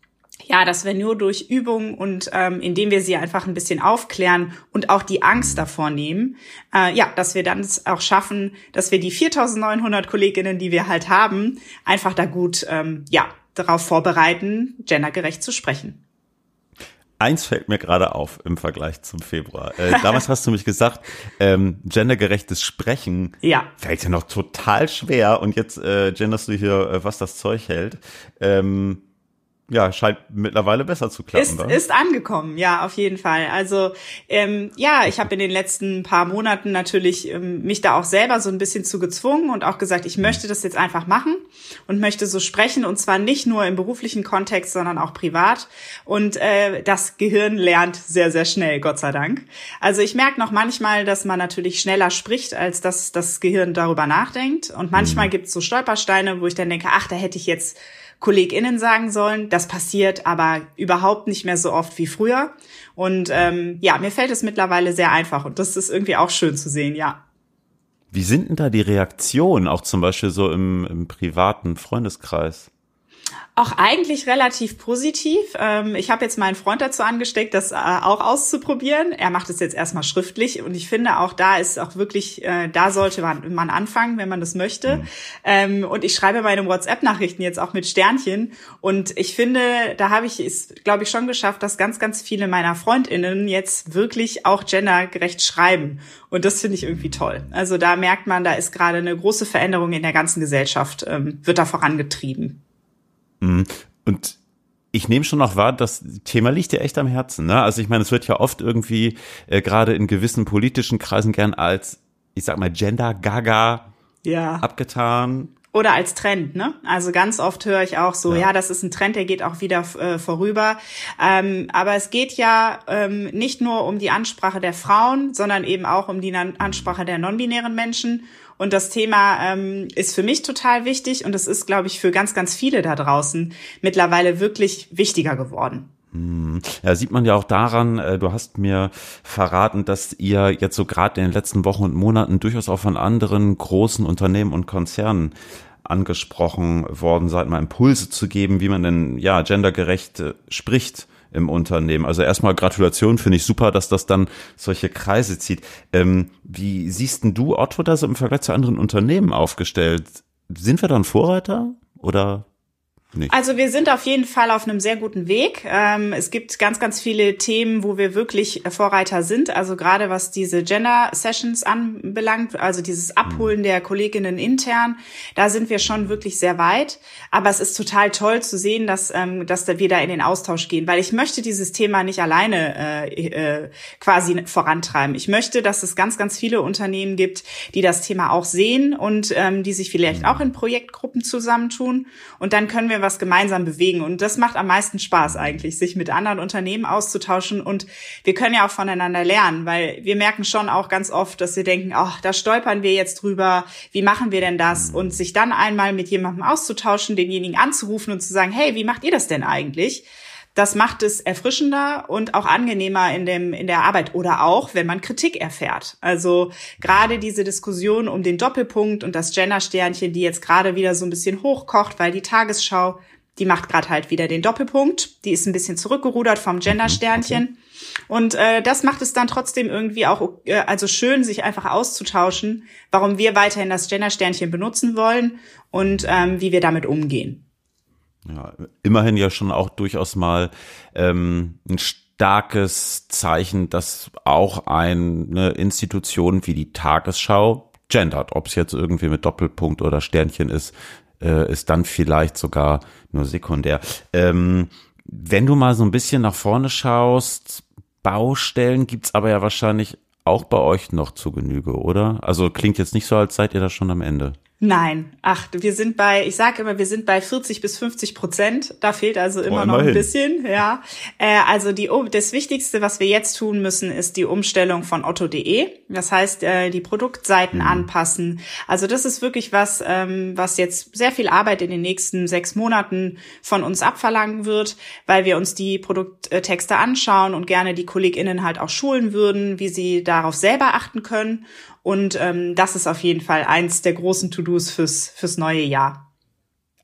ja, dass wir nur durch Übung und ähm, indem wir sie einfach ein bisschen aufklären und auch die Angst davor nehmen, äh, ja, dass wir dann auch schaffen, dass wir die 4.900 Kolleginnen, die wir halt haben, einfach da gut, ähm, ja, darauf vorbereiten, gendergerecht zu sprechen. Eins fällt mir gerade auf im Vergleich zum Februar. Äh, damals hast du mich gesagt, ähm, gendergerechtes Sprechen ja. fällt ja noch total schwer und jetzt äh, genderst du hier, äh, was das Zeug hält. Ähm, ja, scheint mittlerweile besser zu klappen. Ist, ist angekommen, ja, auf jeden Fall. Also ähm, ja, ich habe in den letzten paar Monaten natürlich ähm, mich da auch selber so ein bisschen zu gezwungen und auch gesagt, ich möchte das jetzt einfach machen und möchte so sprechen und zwar nicht nur im beruflichen Kontext, sondern auch privat. Und äh, das Gehirn lernt sehr, sehr schnell, Gott sei Dank. Also ich merke noch manchmal, dass man natürlich schneller spricht, als dass das Gehirn darüber nachdenkt. Und manchmal mhm. gibt es so Stolpersteine, wo ich dann denke, ach, da hätte ich jetzt KollegInnen sagen sollen. Das passiert aber überhaupt nicht mehr so oft wie früher. Und ähm, ja, mir fällt es mittlerweile sehr einfach und das ist irgendwie auch schön zu sehen, ja. Wie sind denn da die Reaktionen, auch zum Beispiel so im, im privaten Freundeskreis? Auch eigentlich relativ positiv. Ähm, ich habe jetzt meinen Freund dazu angesteckt, das äh, auch auszuprobieren. Er macht es jetzt erstmal schriftlich und ich finde auch da ist auch wirklich, äh, da sollte man, man anfangen, wenn man das möchte. Mhm. Ähm, und ich schreibe meine WhatsApp-Nachrichten jetzt auch mit Sternchen und ich finde, da habe ich es, glaube ich, schon geschafft, dass ganz, ganz viele meiner FreundInnen jetzt wirklich auch gendergerecht schreiben. Und das finde ich irgendwie toll. Also da merkt man, da ist gerade eine große Veränderung in der ganzen Gesellschaft, ähm, wird da vorangetrieben. Mhm. Und ich nehme schon noch wahr, das Thema liegt dir echt am Herzen. Ne? Also ich meine, es wird ja oft irgendwie äh, gerade in gewissen politischen Kreisen gern als, ich sag mal, Gender-Gaga ja. abgetan. Oder als Trend, ne? Also ganz oft höre ich auch so, ja, ja das ist ein Trend, der geht auch wieder äh, vorüber. Ähm, aber es geht ja ähm, nicht nur um die Ansprache der Frauen, sondern eben auch um die Ansprache der non-binären Menschen und das Thema ähm, ist für mich total wichtig und es ist, glaube ich, für ganz, ganz viele da draußen mittlerweile wirklich wichtiger geworden. Hm. Ja, sieht man ja auch daran, äh, du hast mir verraten, dass ihr jetzt so gerade in den letzten Wochen und Monaten durchaus auch von anderen großen Unternehmen und Konzernen angesprochen worden seid, mal Impulse zu geben, wie man denn ja gendergerecht äh, spricht im Unternehmen. Also erstmal Gratulation, finde ich super, dass das dann solche Kreise zieht. Ähm, wie siehst denn du Otto da so im Vergleich zu anderen Unternehmen aufgestellt? Sind wir dann Vorreiter oder nicht. Also wir sind auf jeden Fall auf einem sehr guten Weg. Ähm, es gibt ganz, ganz viele Themen, wo wir wirklich Vorreiter sind. Also gerade was diese Gender Sessions anbelangt, also dieses Abholen mhm. der Kolleginnen intern, da sind wir schon wirklich sehr weit. Aber es ist total toll zu sehen, dass, ähm, dass wir da in den Austausch gehen, weil ich möchte dieses Thema nicht alleine äh, äh, quasi vorantreiben. Ich möchte, dass es ganz, ganz viele Unternehmen gibt, die das Thema auch sehen und ähm, die sich vielleicht mhm. auch in Projektgruppen zusammentun. Und dann können wir was gemeinsam bewegen. Und das macht am meisten Spaß eigentlich, sich mit anderen Unternehmen auszutauschen. Und wir können ja auch voneinander lernen, weil wir merken schon auch ganz oft, dass wir denken, ach, da stolpern wir jetzt drüber. Wie machen wir denn das? Und sich dann einmal mit jemandem auszutauschen, denjenigen anzurufen und zu sagen, hey, wie macht ihr das denn eigentlich? Das macht es erfrischender und auch angenehmer in dem in der Arbeit oder auch, wenn man Kritik erfährt. Also gerade diese Diskussion um den Doppelpunkt und das Gender-Sternchen, die jetzt gerade wieder so ein bisschen hochkocht, weil die Tagesschau, die macht gerade halt wieder den Doppelpunkt. Die ist ein bisschen zurückgerudert vom Gender-Sternchen. Und äh, das macht es dann trotzdem irgendwie auch äh, also schön, sich einfach auszutauschen, warum wir weiterhin das Gender-Sternchen benutzen wollen und ähm, wie wir damit umgehen. Ja, immerhin ja schon auch durchaus mal ähm, ein starkes Zeichen, dass auch eine Institution wie die Tagesschau gendert. Ob es jetzt irgendwie mit Doppelpunkt oder Sternchen ist, äh, ist dann vielleicht sogar nur sekundär. Ähm, wenn du mal so ein bisschen nach vorne schaust, Baustellen gibt's aber ja wahrscheinlich auch bei euch noch zu Genüge, oder? Also klingt jetzt nicht so, als seid ihr da schon am Ende. Nein, ach, wir sind bei, ich sage immer, wir sind bei 40 bis 50 Prozent. Da fehlt also immer oh, noch ein bisschen, ja. Äh, also die, das Wichtigste, was wir jetzt tun müssen, ist die Umstellung von otto.de. Das heißt, äh, die Produktseiten mhm. anpassen. Also das ist wirklich was, ähm, was jetzt sehr viel Arbeit in den nächsten sechs Monaten von uns abverlangen wird, weil wir uns die Produkttexte anschauen und gerne die KollegInnen halt auch schulen würden, wie sie darauf selber achten können. Und ähm, das ist auf jeden Fall eins der großen To-Dos fürs, fürs neue Jahr.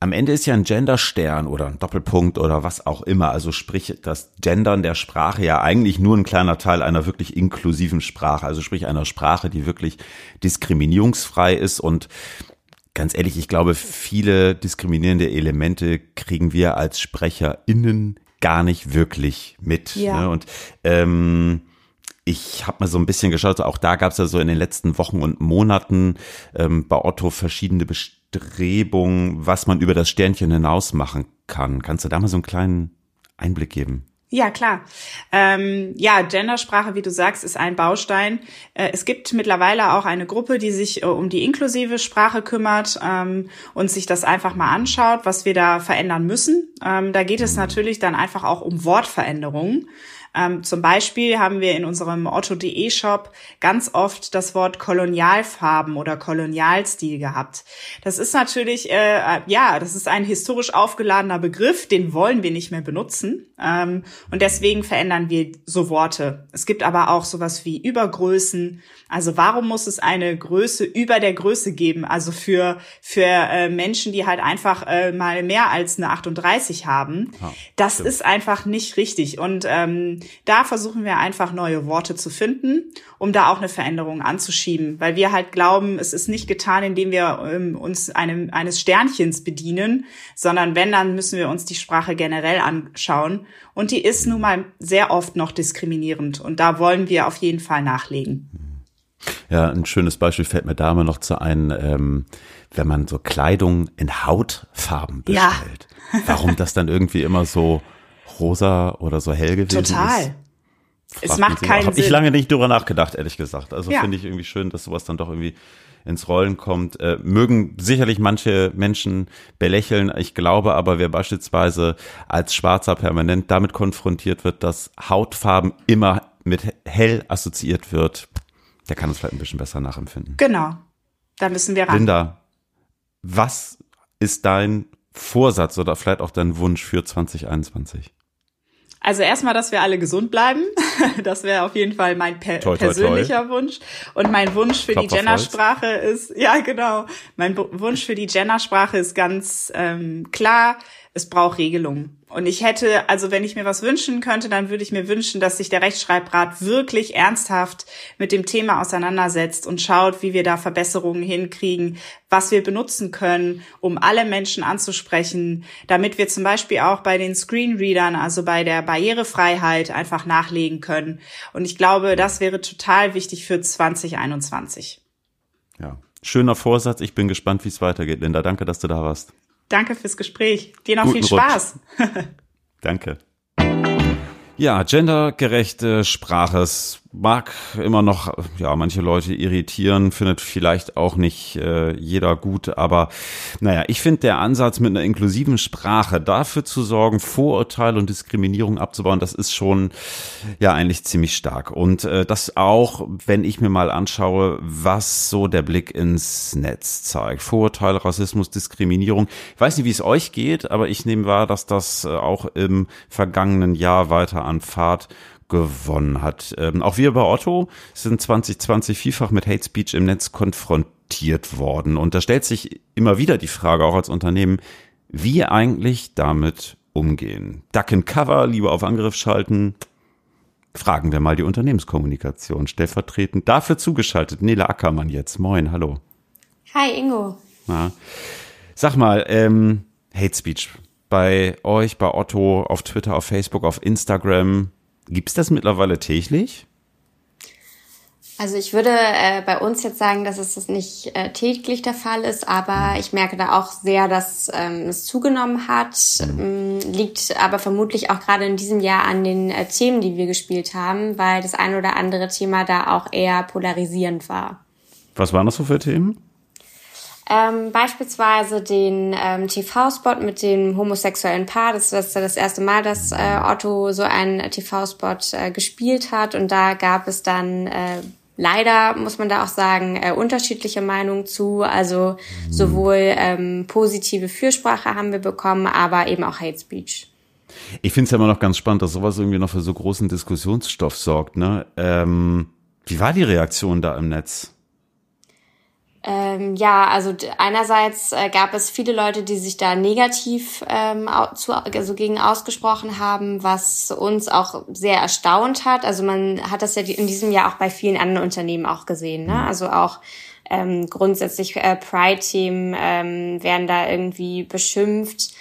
am Ende ist ja ein Genderstern oder ein Doppelpunkt oder was auch immer. Also sprich, das Gendern der Sprache ja eigentlich nur ein kleiner Teil einer wirklich inklusiven Sprache. Also sprich einer Sprache, die wirklich diskriminierungsfrei ist und ganz ehrlich, ich glaube, viele diskriminierende Elemente kriegen wir als SprecherInnen gar nicht wirklich mit. Ja. Ne? Und ähm, ich habe mal so ein bisschen geschaut, auch da gab es ja so in den letzten Wochen und Monaten ähm, bei Otto verschiedene Bestrebungen, was man über das Sternchen hinaus machen kann. Kannst du da mal so einen kleinen Einblick geben? Ja, klar. Ähm, ja, Gendersprache, wie du sagst, ist ein Baustein. Äh, es gibt mittlerweile auch eine Gruppe, die sich äh, um die inklusive Sprache kümmert ähm, und sich das einfach mal anschaut, was wir da verändern müssen. Ähm, da geht es natürlich dann einfach auch um Wortveränderungen. Ähm, zum Beispiel haben wir in unserem Otto.de Shop ganz oft das Wort Kolonialfarben oder Kolonialstil gehabt. Das ist natürlich, äh, ja, das ist ein historisch aufgeladener Begriff, den wollen wir nicht mehr benutzen. Ähm, und deswegen verändern wir so Worte. Es gibt aber auch sowas wie Übergrößen. Also warum muss es eine Größe über der Größe geben? Also für, für äh, Menschen, die halt einfach äh, mal mehr als eine 38 haben. Ja, das stimmt. ist einfach nicht richtig. Und ähm, da versuchen wir einfach neue Worte zu finden, um da auch eine Veränderung anzuschieben, weil wir halt glauben, es ist nicht getan, indem wir ähm, uns einem, eines Sternchens bedienen, sondern wenn, dann müssen wir uns die Sprache generell anschauen. Und die ist nun mal sehr oft noch diskriminierend. Und da wollen wir auf jeden Fall nachlegen. Ja, ein schönes Beispiel fällt mir da immer noch zu ein, ähm, wenn man so Kleidung in Hautfarben bestellt. Ja. Warum das dann irgendwie immer so rosa oder so hell gewesen Total. ist. Es macht keinen Sinn. Habe ich lange nicht drüber nachgedacht, ehrlich gesagt. Also ja. finde ich irgendwie schön, dass sowas dann doch irgendwie ins Rollen kommt. Äh, mögen sicherlich manche Menschen belächeln. Ich glaube aber, wer beispielsweise als Schwarzer permanent damit konfrontiert wird, dass Hautfarben immer mit hell assoziiert wird, der kann es vielleicht ein bisschen besser nachempfinden. Genau. Da müssen wir ran. Linda, was ist dein Vorsatz oder vielleicht auch dein Wunsch für 2021? Also erstmal, dass wir alle gesund bleiben. Das wäre auf jeden Fall mein per toi, toi, persönlicher toi. Wunsch. Und mein Wunsch für Klopf die Gendersprache ist, ja genau, mein Wunsch für die Gendersprache ist ganz ähm, klar, es braucht Regelungen. Und ich hätte, also wenn ich mir was wünschen könnte, dann würde ich mir wünschen, dass sich der Rechtschreibrat wirklich ernsthaft mit dem Thema auseinandersetzt und schaut, wie wir da Verbesserungen hinkriegen, was wir benutzen können, um alle Menschen anzusprechen, damit wir zum Beispiel auch bei den Screenreadern, also bei der Barrierefreiheit einfach nachlegen können. Und ich glaube, das wäre total wichtig für 2021. Ja, schöner Vorsatz. Ich bin gespannt, wie es weitergeht. Linda, danke, dass du da warst. Danke fürs Gespräch. Dir noch Guten viel Spaß. Danke. Ja, gendergerechte Sprache. Es mag immer noch, ja, manche Leute irritieren, findet vielleicht auch nicht äh, jeder gut, aber naja, ich finde der Ansatz mit einer inklusiven Sprache dafür zu sorgen, Vorurteile und Diskriminierung abzubauen, das ist schon ja eigentlich ziemlich stark. Und äh, das auch, wenn ich mir mal anschaue, was so der Blick ins Netz zeigt. Vorurteile, Rassismus, Diskriminierung. Ich weiß nicht, wie es euch geht, aber ich nehme wahr, dass das äh, auch im vergangenen Jahr weiter an Fahrt gewonnen hat. Ähm, auch wir bei Otto sind 2020 vielfach mit Hate Speech im Netz konfrontiert worden. Und da stellt sich immer wieder die Frage, auch als Unternehmen, wie eigentlich damit umgehen. Duck and Cover, lieber auf Angriff schalten. Fragen wir mal die Unternehmenskommunikation. Stellvertretend dafür zugeschaltet. Nele Ackermann jetzt. Moin, hallo. Hi, Ingo. Na, sag mal, ähm, Hate Speech bei euch, bei Otto, auf Twitter, auf Facebook, auf Instagram. Gibt es das mittlerweile täglich? Also ich würde äh, bei uns jetzt sagen, dass es das nicht äh, täglich der Fall ist, aber ich merke da auch sehr, dass ähm, es zugenommen hat. Mhm. Ähm, liegt aber vermutlich auch gerade in diesem Jahr an den äh, Themen, die wir gespielt haben, weil das ein oder andere Thema da auch eher polarisierend war. Was waren das so für Themen? Ähm, beispielsweise den ähm, TV-Spot mit dem homosexuellen Paar. Das ist das erste Mal, dass äh, Otto so einen TV-Spot äh, gespielt hat. Und da gab es dann äh, leider, muss man da auch sagen, äh, unterschiedliche Meinungen zu. Also sowohl ähm, positive Fürsprache haben wir bekommen, aber eben auch Hate Speech. Ich finde es ja immer noch ganz spannend, dass sowas irgendwie noch für so großen Diskussionsstoff sorgt. Ne? Ähm, wie war die Reaktion da im Netz? Ähm, ja, also einerseits äh, gab es viele Leute, die sich da negativ ähm, zu, also gegen ausgesprochen haben, was uns auch sehr erstaunt hat. Also man hat das ja in diesem Jahr auch bei vielen anderen Unternehmen auch gesehen. Ne? Also auch ähm, grundsätzlich äh, Pride-Themen ähm, werden da irgendwie beschimpft.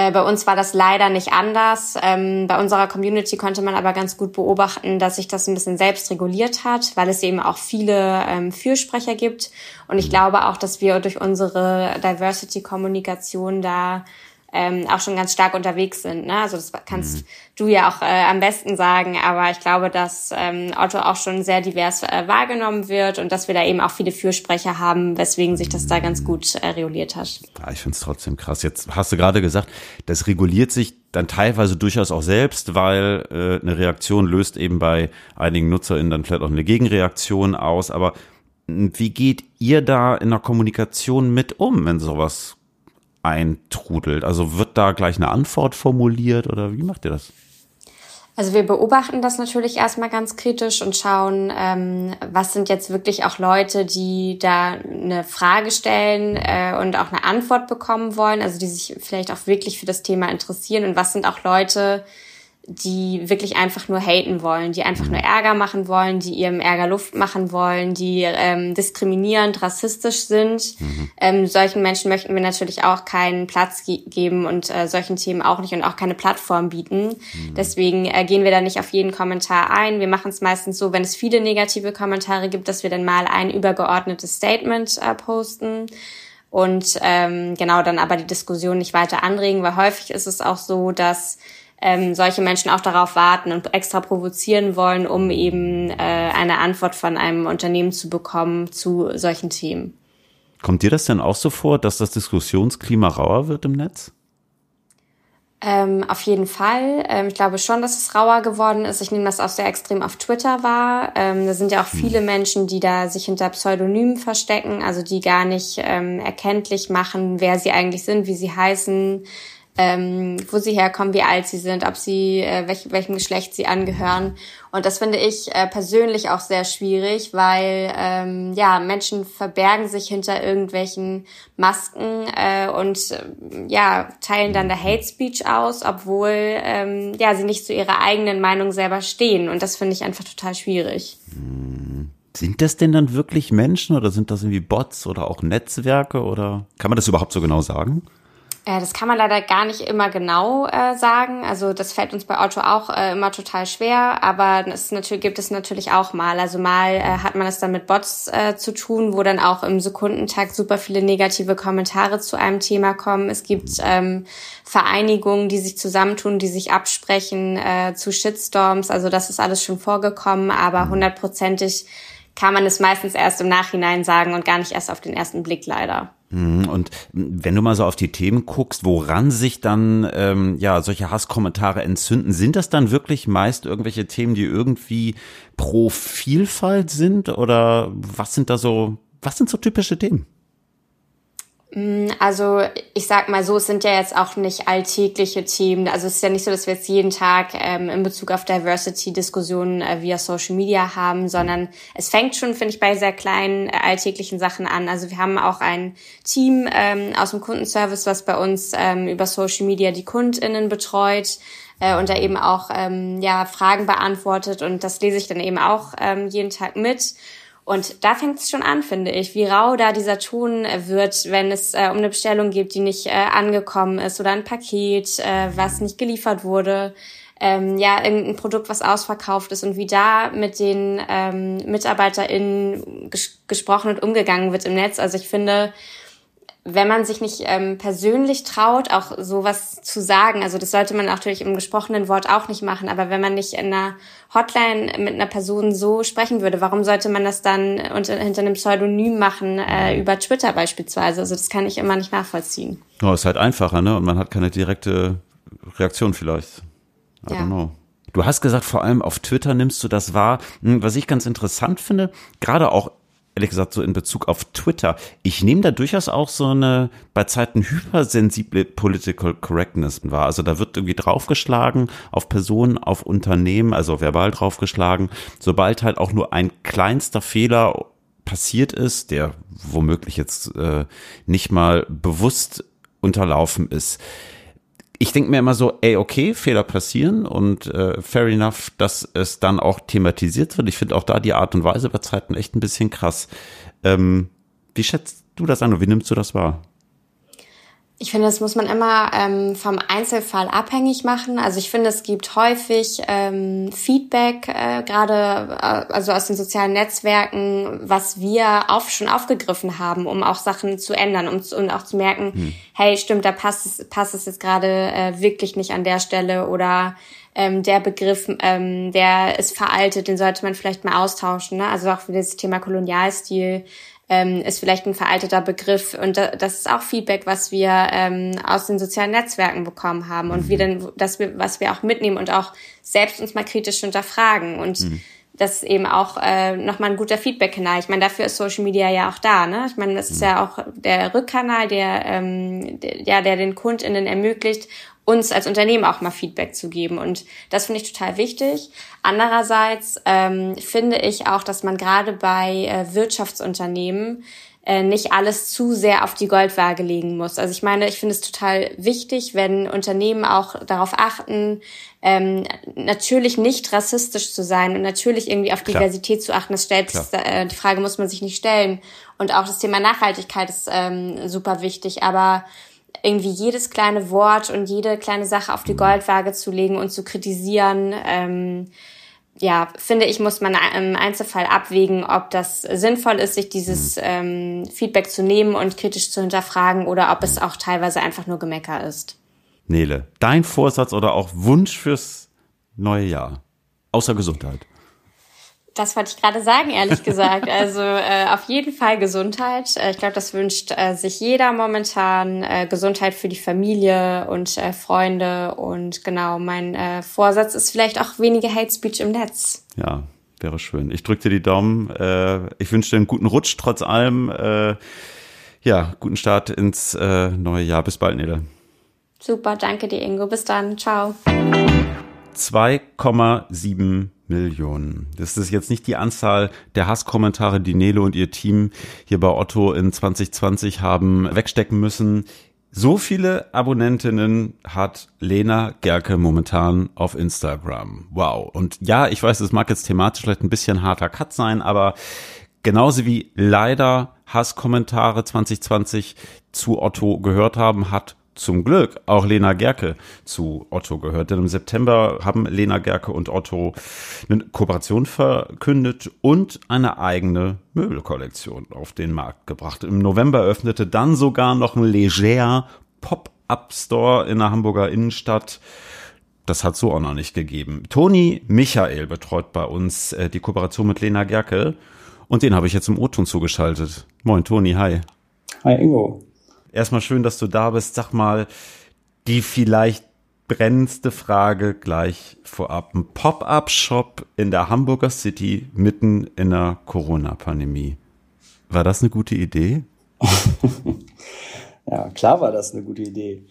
Äh, bei uns war das leider nicht anders. Ähm, bei unserer Community konnte man aber ganz gut beobachten, dass sich das ein bisschen selbst reguliert hat, weil es eben auch viele ähm, Fürsprecher gibt. Und ich glaube auch, dass wir durch unsere Diversity-Kommunikation da ähm, auch schon ganz stark unterwegs sind. Ne? Also das kannst mhm. du ja auch äh, am besten sagen, aber ich glaube, dass ähm, Otto auch schon sehr divers äh, wahrgenommen wird und dass wir da eben auch viele Fürsprecher haben, weswegen sich das da ganz gut äh, reguliert hat. Ja, ich finde es trotzdem krass. Jetzt hast du gerade gesagt, das reguliert sich dann teilweise durchaus auch selbst, weil äh, eine Reaktion löst eben bei einigen NutzerInnen dann vielleicht auch eine Gegenreaktion aus. Aber wie geht ihr da in der Kommunikation mit um, wenn sowas eintrudelt? Also wird da gleich eine Antwort formuliert oder wie macht ihr das? Also wir beobachten das natürlich erstmal ganz kritisch und schauen, ähm, was sind jetzt wirklich auch Leute, die da eine Frage stellen äh, und auch eine Antwort bekommen wollen, also die sich vielleicht auch wirklich für das Thema interessieren und was sind auch Leute, die wirklich einfach nur haten wollen, die einfach nur Ärger machen wollen, die ihrem Ärger Luft machen wollen, die ähm, diskriminierend, rassistisch sind. Mhm. Ähm, solchen Menschen möchten wir natürlich auch keinen Platz ge geben und äh, solchen Themen auch nicht und auch keine Plattform bieten. Mhm. Deswegen äh, gehen wir da nicht auf jeden Kommentar ein. Wir machen es meistens so, wenn es viele negative Kommentare gibt, dass wir dann mal ein übergeordnetes Statement äh, posten und ähm, genau dann aber die Diskussion nicht weiter anregen, weil häufig ist es auch so, dass ähm, solche Menschen auch darauf warten und extra provozieren wollen, um eben äh, eine Antwort von einem Unternehmen zu bekommen zu solchen Themen. Kommt dir das denn auch so vor, dass das Diskussionsklima rauer wird im Netz? Ähm, auf jeden Fall. Ähm, ich glaube schon, dass es rauer geworden ist. Ich nehme das auch sehr extrem auf Twitter wahr. Ähm, da sind ja auch hm. viele Menschen, die da sich hinter Pseudonymen verstecken, also die gar nicht ähm, erkenntlich machen, wer sie eigentlich sind, wie sie heißen, ähm, wo sie herkommen, wie alt sie sind, ob sie, äh, welch, welchem Geschlecht sie angehören. Und das finde ich äh, persönlich auch sehr schwierig, weil ähm, ja Menschen verbergen sich hinter irgendwelchen Masken äh, und äh, ja teilen dann der Hate Speech aus, obwohl ähm, ja sie nicht zu ihrer eigenen Meinung selber stehen. Und das finde ich einfach total schwierig. Sind das denn dann wirklich Menschen oder sind das irgendwie Bots oder auch Netzwerke oder kann man das überhaupt so genau sagen? Äh, das kann man leider gar nicht immer genau äh, sagen. Also das fällt uns bei Otto auch äh, immer total schwer, aber es gibt es natürlich auch mal. Also mal äh, hat man es dann mit Bots äh, zu tun, wo dann auch im Sekundentakt super viele negative Kommentare zu einem Thema kommen. Es gibt ähm, Vereinigungen, die sich zusammentun, die sich absprechen äh, zu Shitstorms. Also das ist alles schon vorgekommen, aber hundertprozentig kann man es meistens erst im Nachhinein sagen und gar nicht erst auf den ersten Blick leider. Mhm, und wenn du mal so auf die Themen guckst, woran sich dann ähm, ja solche Hasskommentare entzünden, sind das dann wirklich meist irgendwelche Themen, die irgendwie pro Vielfalt sind oder was sind da so, was sind so typische Themen? Mm, also ich sag mal so, es sind ja jetzt auch nicht alltägliche Themen. Also es ist ja nicht so, dass wir jetzt jeden Tag ähm, in Bezug auf Diversity-Diskussionen äh, via Social Media haben, sondern es fängt schon, finde ich, bei sehr kleinen äh, alltäglichen Sachen an. Also wir haben auch ein Team ähm, aus dem Kundenservice, was bei uns ähm, über Social Media die KundInnen betreut äh, und da eben auch ähm, ja Fragen beantwortet und das lese ich dann eben auch ähm, jeden Tag mit. Und da fängt es schon an, finde ich, wie rau da dieser Ton wird, wenn es äh, um eine Bestellung geht, die nicht äh, angekommen ist oder ein Paket, äh, was nicht geliefert wurde. Ähm, ja, irgendein Produkt, was ausverkauft ist und wie da mit den ähm, MitarbeiterInnen ges gesprochen und umgegangen wird im Netz. Also ich finde, wenn man sich nicht ähm, persönlich traut, auch sowas zu sagen, also das sollte man natürlich im gesprochenen Wort auch nicht machen, aber wenn man nicht in einer Hotline mit einer Person so sprechen würde, warum sollte man das dann unter, hinter einem Pseudonym machen, äh, über Twitter beispielsweise? Also das kann ich immer nicht nachvollziehen. Ja, ist halt einfacher, ne? Und man hat keine direkte Reaktion vielleicht. I ja. don't know. Du hast gesagt, vor allem auf Twitter nimmst du das wahr. Hm, was ich ganz interessant finde, gerade auch ehrlich gesagt so in Bezug auf Twitter. Ich nehme da durchaus auch so eine bei Zeiten hypersensible Political Correctness wahr. Also da wird irgendwie draufgeschlagen auf Personen, auf Unternehmen, also verbal draufgeschlagen, sobald halt auch nur ein kleinster Fehler passiert ist, der womöglich jetzt äh, nicht mal bewusst unterlaufen ist. Ich denke mir immer so, ey, okay, Fehler passieren und äh, fair enough, dass es dann auch thematisiert wird. Ich finde auch da die Art und Weise bei Zeiten echt ein bisschen krass. Ähm, wie schätzt du das an und wie nimmst du das wahr? Ich finde, das muss man immer ähm, vom Einzelfall abhängig machen. Also ich finde, es gibt häufig ähm, Feedback, äh, gerade äh, also aus den sozialen Netzwerken, was wir auf, schon aufgegriffen haben, um auch Sachen zu ändern, um, um auch zu merken, hm. hey, stimmt, da passt es, passt es jetzt gerade äh, wirklich nicht an der Stelle oder ähm, der Begriff, ähm, der ist veraltet, den sollte man vielleicht mal austauschen. Ne? Also auch für das Thema Kolonialstil ähm, ist vielleicht ein veralteter Begriff. Und das ist auch Feedback, was wir ähm, aus den sozialen Netzwerken bekommen haben und mhm. wir dann, dass wir, was wir auch mitnehmen und auch selbst uns mal kritisch hinterfragen und mhm. Das ist eben auch äh, nochmal ein guter Feedback-Kanal. Ich meine, dafür ist Social Media ja auch da. Ne? Ich meine, das ist mhm. ja auch der Rückkanal, der, ähm, der, ja, der den KundInnen ermöglicht, uns als Unternehmen auch mal Feedback zu geben. Und das finde ich total wichtig. Andererseits ähm, finde ich auch, dass man gerade bei äh, Wirtschaftsunternehmen äh, nicht alles zu sehr auf die Goldwaage legen muss. Also ich meine, ich finde es total wichtig, wenn Unternehmen auch darauf achten, ähm, natürlich nicht rassistisch zu sein und natürlich irgendwie auf Klar. Diversität zu achten. Das stellt äh, die Frage muss man sich nicht stellen. Und auch das Thema Nachhaltigkeit ist ähm, super wichtig. Aber irgendwie jedes kleine Wort und jede kleine Sache auf die Goldwaage zu legen und zu kritisieren, ähm, ja, finde ich, muss man im Einzelfall abwägen, ob das sinnvoll ist, sich dieses ähm, Feedback zu nehmen und kritisch zu hinterfragen oder ob es auch teilweise einfach nur Gemecker ist. Nele, dein Vorsatz oder auch Wunsch fürs neue Jahr? Außer Gesundheit. Das wollte ich gerade sagen, ehrlich gesagt. Also äh, auf jeden Fall Gesundheit. Äh, ich glaube, das wünscht äh, sich jeder momentan. Äh, Gesundheit für die Familie und äh, Freunde. Und genau, mein äh, Vorsatz ist vielleicht auch weniger Hate Speech im Netz. Ja, wäre schön. Ich drücke dir die Daumen. Äh, ich wünsche dir einen guten Rutsch trotz allem. Äh, ja, guten Start ins äh, neue Jahr. Bis bald, Nele. Super, danke dir, Ingo. Bis dann. Ciao. 2,7 Millionen. Das ist jetzt nicht die Anzahl der Hasskommentare, die Nele und ihr Team hier bei Otto in 2020 haben wegstecken müssen. So viele Abonnentinnen hat Lena Gerke momentan auf Instagram. Wow. Und ja, ich weiß, es mag jetzt thematisch vielleicht ein bisschen harter Cut sein, aber genauso wie leider Hasskommentare 2020 zu Otto gehört haben, hat zum Glück auch Lena Gerke zu Otto gehört. Denn im September haben Lena Gerke und Otto eine Kooperation verkündet und eine eigene Möbelkollektion auf den Markt gebracht. Im November öffnete dann sogar noch ein leger Pop-up-Store in der Hamburger Innenstadt. Das hat so auch noch nicht gegeben. Toni Michael betreut bei uns äh, die Kooperation mit Lena Gerke und den habe ich jetzt im O-Ton zugeschaltet. Moin Toni, hi. Hi Ingo. Erstmal schön, dass du da bist. Sag mal, die vielleicht brennendste Frage gleich vorab. Ein Pop-up-Shop in der Hamburger City mitten in der Corona-Pandemie. War das eine gute Idee? ja, klar war das eine gute Idee.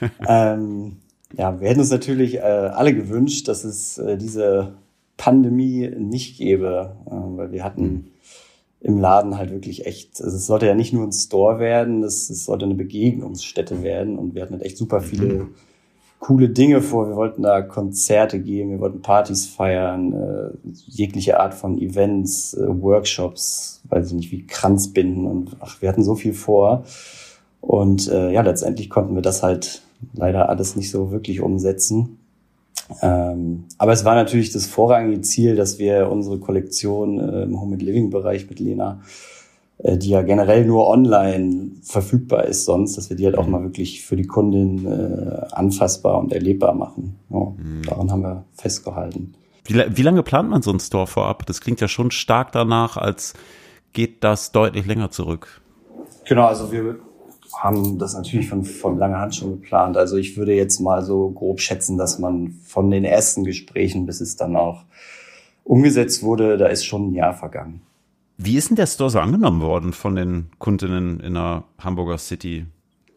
ähm, ja, wir hätten uns natürlich äh, alle gewünscht, dass es äh, diese Pandemie nicht gäbe, äh, weil wir hatten im Laden halt wirklich echt, also es sollte ja nicht nur ein Store werden, es, es sollte eine Begegnungsstätte werden und wir hatten halt echt super viele mhm. coole Dinge vor. Wir wollten da Konzerte geben, wir wollten Partys feiern, äh, jegliche Art von Events, äh, Workshops, weiß ich nicht, wie Kranzbinden und ach, wir hatten so viel vor. Und äh, ja, letztendlich konnten wir das halt leider alles nicht so wirklich umsetzen. Ähm, aber es war natürlich das vorrangige Ziel, dass wir unsere Kollektion äh, im Home and Living Bereich mit Lena, äh, die ja generell nur online verfügbar ist sonst, dass wir die halt auch mhm. mal wirklich für die Kundin äh, anfassbar und erlebbar machen. Ja, mhm. Daran haben wir festgehalten. Wie, wie lange plant man so ein Store vorab? Das klingt ja schon stark danach, als geht das deutlich länger zurück. Genau, also wir haben das natürlich von, von langer Hand schon geplant. Also ich würde jetzt mal so grob schätzen, dass man von den ersten Gesprächen, bis es dann auch umgesetzt wurde, da ist schon ein Jahr vergangen. Wie ist denn der Store so angenommen worden von den Kundinnen in der Hamburger City?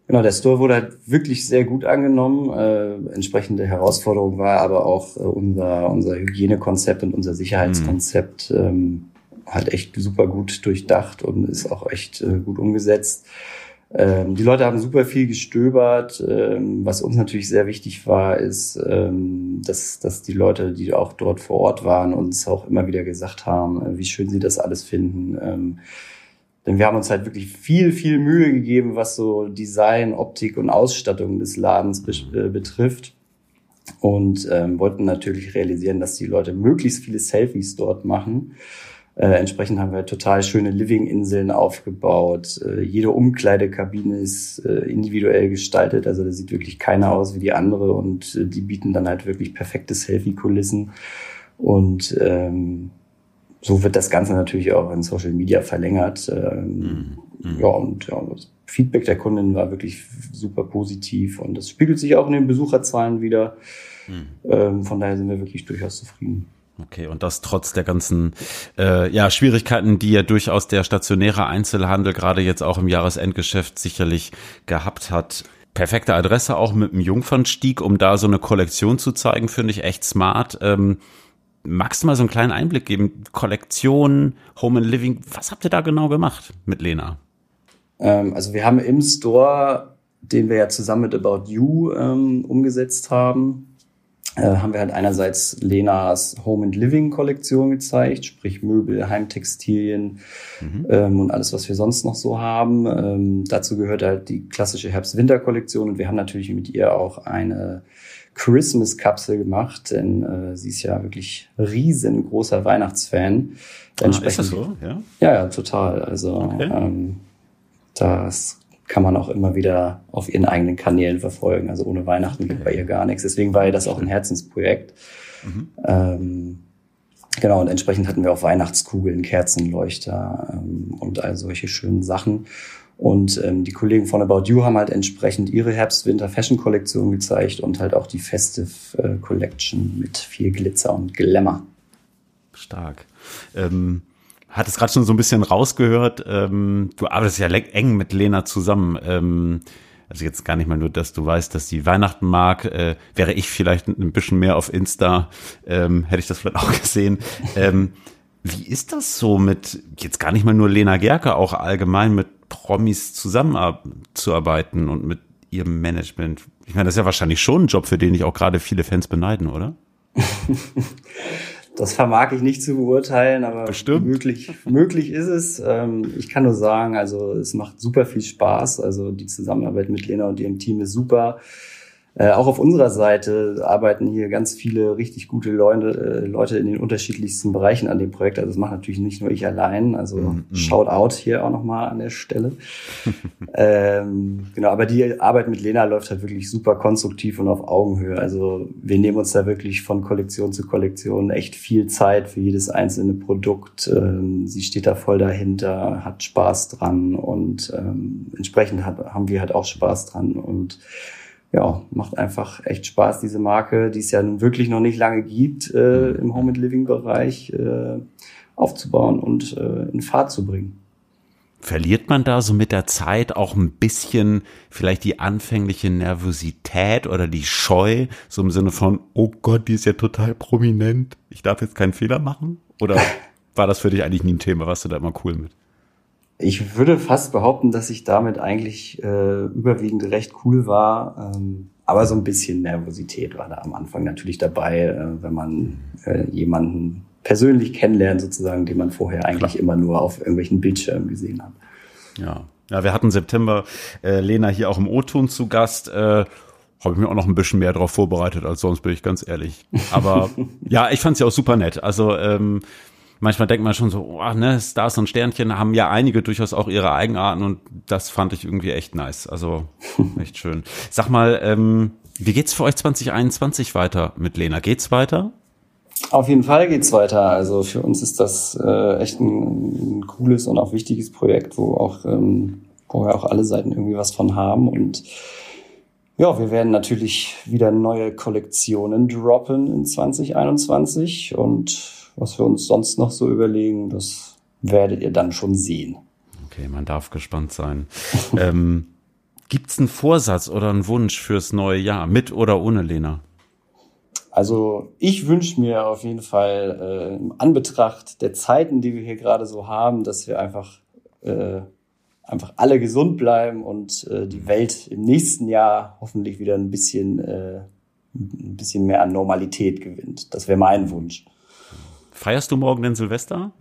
Genau, der Store wurde halt wirklich sehr gut angenommen. Äh, entsprechende Herausforderung war aber auch äh, unser, unser Hygienekonzept und unser Sicherheitskonzept. Mhm. Ähm, halt echt super gut durchdacht und ist auch echt äh, gut umgesetzt. Ähm, die Leute haben super viel gestöbert. Ähm, was uns natürlich sehr wichtig war, ist, ähm, dass, dass die Leute, die auch dort vor Ort waren, uns auch immer wieder gesagt haben, äh, wie schön sie das alles finden. Ähm, denn wir haben uns halt wirklich viel, viel Mühe gegeben, was so Design, Optik und Ausstattung des Ladens be äh, betrifft. Und ähm, wollten natürlich realisieren, dass die Leute möglichst viele Selfies dort machen. Äh, entsprechend haben wir total schöne Living-Inseln aufgebaut. Äh, jede Umkleidekabine ist äh, individuell gestaltet, also da sieht wirklich keiner aus wie die andere und äh, die bieten dann halt wirklich perfekte Selfie-Kulissen. Und ähm, so wird das Ganze natürlich auch in Social Media verlängert. Ähm, mhm. Ja, und ja, das Feedback der Kunden war wirklich super positiv und das spiegelt sich auch in den Besucherzahlen wieder. Mhm. Ähm, von daher sind wir wirklich durchaus zufrieden. Okay, und das trotz der ganzen äh, ja, Schwierigkeiten, die ja durchaus der stationäre Einzelhandel gerade jetzt auch im Jahresendgeschäft sicherlich gehabt hat. Perfekte Adresse auch mit dem Jungfernstieg, um da so eine Kollektion zu zeigen, finde ich echt smart. Ähm, magst du mal so einen kleinen Einblick geben? Kollektion, Home and Living, was habt ihr da genau gemacht mit Lena? Ähm, also wir haben im Store, den wir ja zusammen mit About You ähm, umgesetzt haben, haben wir halt einerseits Lenas Home and Living Kollektion gezeigt, sprich Möbel, Heimtextilien mhm. ähm, und alles, was wir sonst noch so haben. Ähm, dazu gehört halt die klassische Herbst-Winter-Kollektion und wir haben natürlich mit ihr auch eine Christmas-Kapsel gemacht, denn äh, sie ist ja wirklich riesengroßer Weihnachtsfan. Ah, ist das so? Ja, ja, ja total. Also okay. ähm, das kann man auch immer wieder auf ihren eigenen Kanälen verfolgen. Also ohne Weihnachten geht bei ihr gar nichts. Deswegen war ja das auch ein Herzensprojekt. Mhm. Ähm, genau, und entsprechend hatten wir auch Weihnachtskugeln, Kerzenleuchter ähm, und all solche schönen Sachen. Und ähm, die Kollegen von About You haben halt entsprechend ihre Herbst-Winter-Fashion-Kollektion gezeigt und halt auch die Festive äh, Collection mit viel Glitzer und Glamour. Stark. Ähm hat es gerade schon so ein bisschen rausgehört. Ähm, du arbeitest ja eng mit Lena zusammen. Ähm, also jetzt gar nicht mal nur, dass du weißt, dass die Weihnachten mag. Äh, wäre ich vielleicht ein bisschen mehr auf Insta, ähm, hätte ich das vielleicht auch gesehen. Ähm, wie ist das so mit, jetzt gar nicht mal nur Lena Gerke, auch allgemein mit Promis zusammenzuarbeiten und mit ihrem Management? Ich meine, das ist ja wahrscheinlich schon ein Job, für den ich auch gerade viele Fans beneiden, oder? Das vermag ich nicht zu beurteilen, aber Bestimmt. möglich, möglich ist es. Ähm, ich kann nur sagen, also es macht super viel Spaß. Also die Zusammenarbeit mit Lena und ihrem Team ist super. Äh, auch auf unserer Seite arbeiten hier ganz viele richtig gute Leute, äh, Leute in den unterschiedlichsten Bereichen an dem Projekt. Also das macht natürlich nicht nur ich allein. Also mm -hmm. Shout out hier auch nochmal an der Stelle. ähm, genau, aber die Arbeit mit Lena läuft halt wirklich super konstruktiv und auf Augenhöhe. Also wir nehmen uns da wirklich von Kollektion zu Kollektion echt viel Zeit für jedes einzelne Produkt. Ähm, sie steht da voll dahinter, hat Spaß dran und ähm, entsprechend hat, haben wir halt auch Spaß dran und ja, macht einfach echt Spaß, diese Marke, die es ja nun wirklich noch nicht lange gibt, äh, im Home and Living Bereich äh, aufzubauen und äh, in Fahrt zu bringen. Verliert man da so mit der Zeit auch ein bisschen vielleicht die anfängliche Nervosität oder die Scheu, so im Sinne von, oh Gott, die ist ja total prominent, ich darf jetzt keinen Fehler machen? Oder war das für dich eigentlich nie ein Thema? Warst du da immer cool mit? Ich würde fast behaupten, dass ich damit eigentlich äh, überwiegend recht cool war. Ähm, aber so ein bisschen Nervosität war da am Anfang natürlich dabei, äh, wenn man äh, jemanden persönlich kennenlernt, sozusagen, den man vorher eigentlich Klar. immer nur auf irgendwelchen Bildschirmen gesehen hat. Ja. Ja, wir hatten September äh, Lena hier auch im O-Ton zu Gast. Äh, habe ich mir auch noch ein bisschen mehr darauf vorbereitet als sonst, bin ich ganz ehrlich. Aber ja, ich fand sie auch super nett. Also ähm, manchmal denkt man schon so, oh, ne, Stars und Sternchen haben ja einige durchaus auch ihre Eigenarten und das fand ich irgendwie echt nice. Also echt schön. Sag mal, ähm, wie geht's für euch 2021 weiter mit Lena? Geht's weiter? Auf jeden Fall geht's weiter. Also für uns ist das äh, echt ein, ein, cooles und auch wichtiges Projekt, wo auch ähm, wo wir auch alle Seiten irgendwie was von haben und ja, wir werden natürlich wieder neue Kollektionen droppen in 2021 und was wir uns sonst noch so überlegen, das werdet ihr dann schon sehen. Okay, man darf gespannt sein. ähm, Gibt es einen Vorsatz oder einen Wunsch fürs neue Jahr, mit oder ohne Lena? Also ich wünsche mir auf jeden Fall äh, im Anbetracht der Zeiten, die wir hier gerade so haben, dass wir einfach äh, einfach alle gesund bleiben und äh, die Welt im nächsten Jahr hoffentlich wieder ein bisschen äh, ein bisschen mehr an Normalität gewinnt. Das wäre mein Wunsch. Feierst du morgen denn Silvester?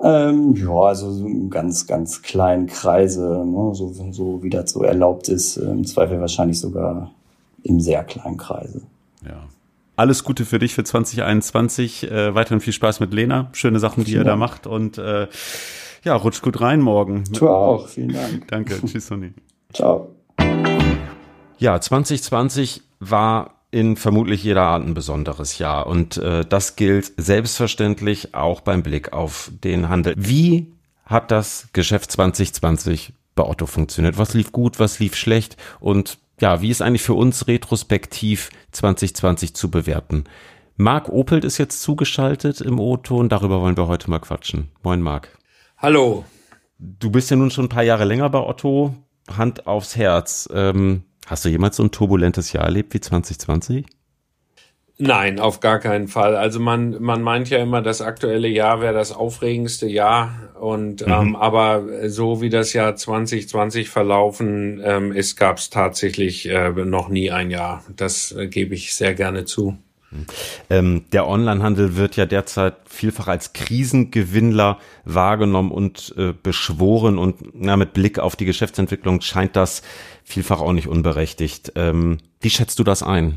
Ähm, ja, also so in ganz, ganz kleinen Kreise, ne, so, so wie das so erlaubt ist. Im Zweifel wahrscheinlich sogar im sehr kleinen Kreise. Ja. Alles Gute für dich für 2021. Äh, weiterhin viel Spaß mit Lena. Schöne Sachen, die Vielen ihr Dank. da macht. Und äh, ja, rutscht gut rein morgen. Du auch. Vielen Dank. Danke. Tschüss, Sonny. Ciao. Ja, 2020 war in vermutlich jeder Art ein besonderes Jahr. Und äh, das gilt selbstverständlich auch beim Blick auf den Handel. Wie hat das Geschäft 2020 bei Otto funktioniert? Was lief gut, was lief schlecht? Und ja, wie ist eigentlich für uns retrospektiv 2020 zu bewerten? Marc Opelt ist jetzt zugeschaltet im O-Ton. und darüber wollen wir heute mal quatschen. Moin, Marc. Hallo. Du bist ja nun schon ein paar Jahre länger bei Otto. Hand aufs Herz. Ähm, Hast du jemals so ein turbulentes Jahr erlebt wie 2020? Nein, auf gar keinen Fall. Also man, man meint ja immer, das aktuelle Jahr wäre das aufregendste Jahr. Und mhm. ähm, aber so wie das Jahr 2020 verlaufen ähm, ist, gab es tatsächlich äh, noch nie ein Jahr. Das äh, gebe ich sehr gerne zu. Ähm, der Onlinehandel wird ja derzeit vielfach als Krisengewinnler wahrgenommen und äh, beschworen und na, mit Blick auf die Geschäftsentwicklung scheint das vielfach auch nicht unberechtigt. Ähm, wie schätzt du das ein?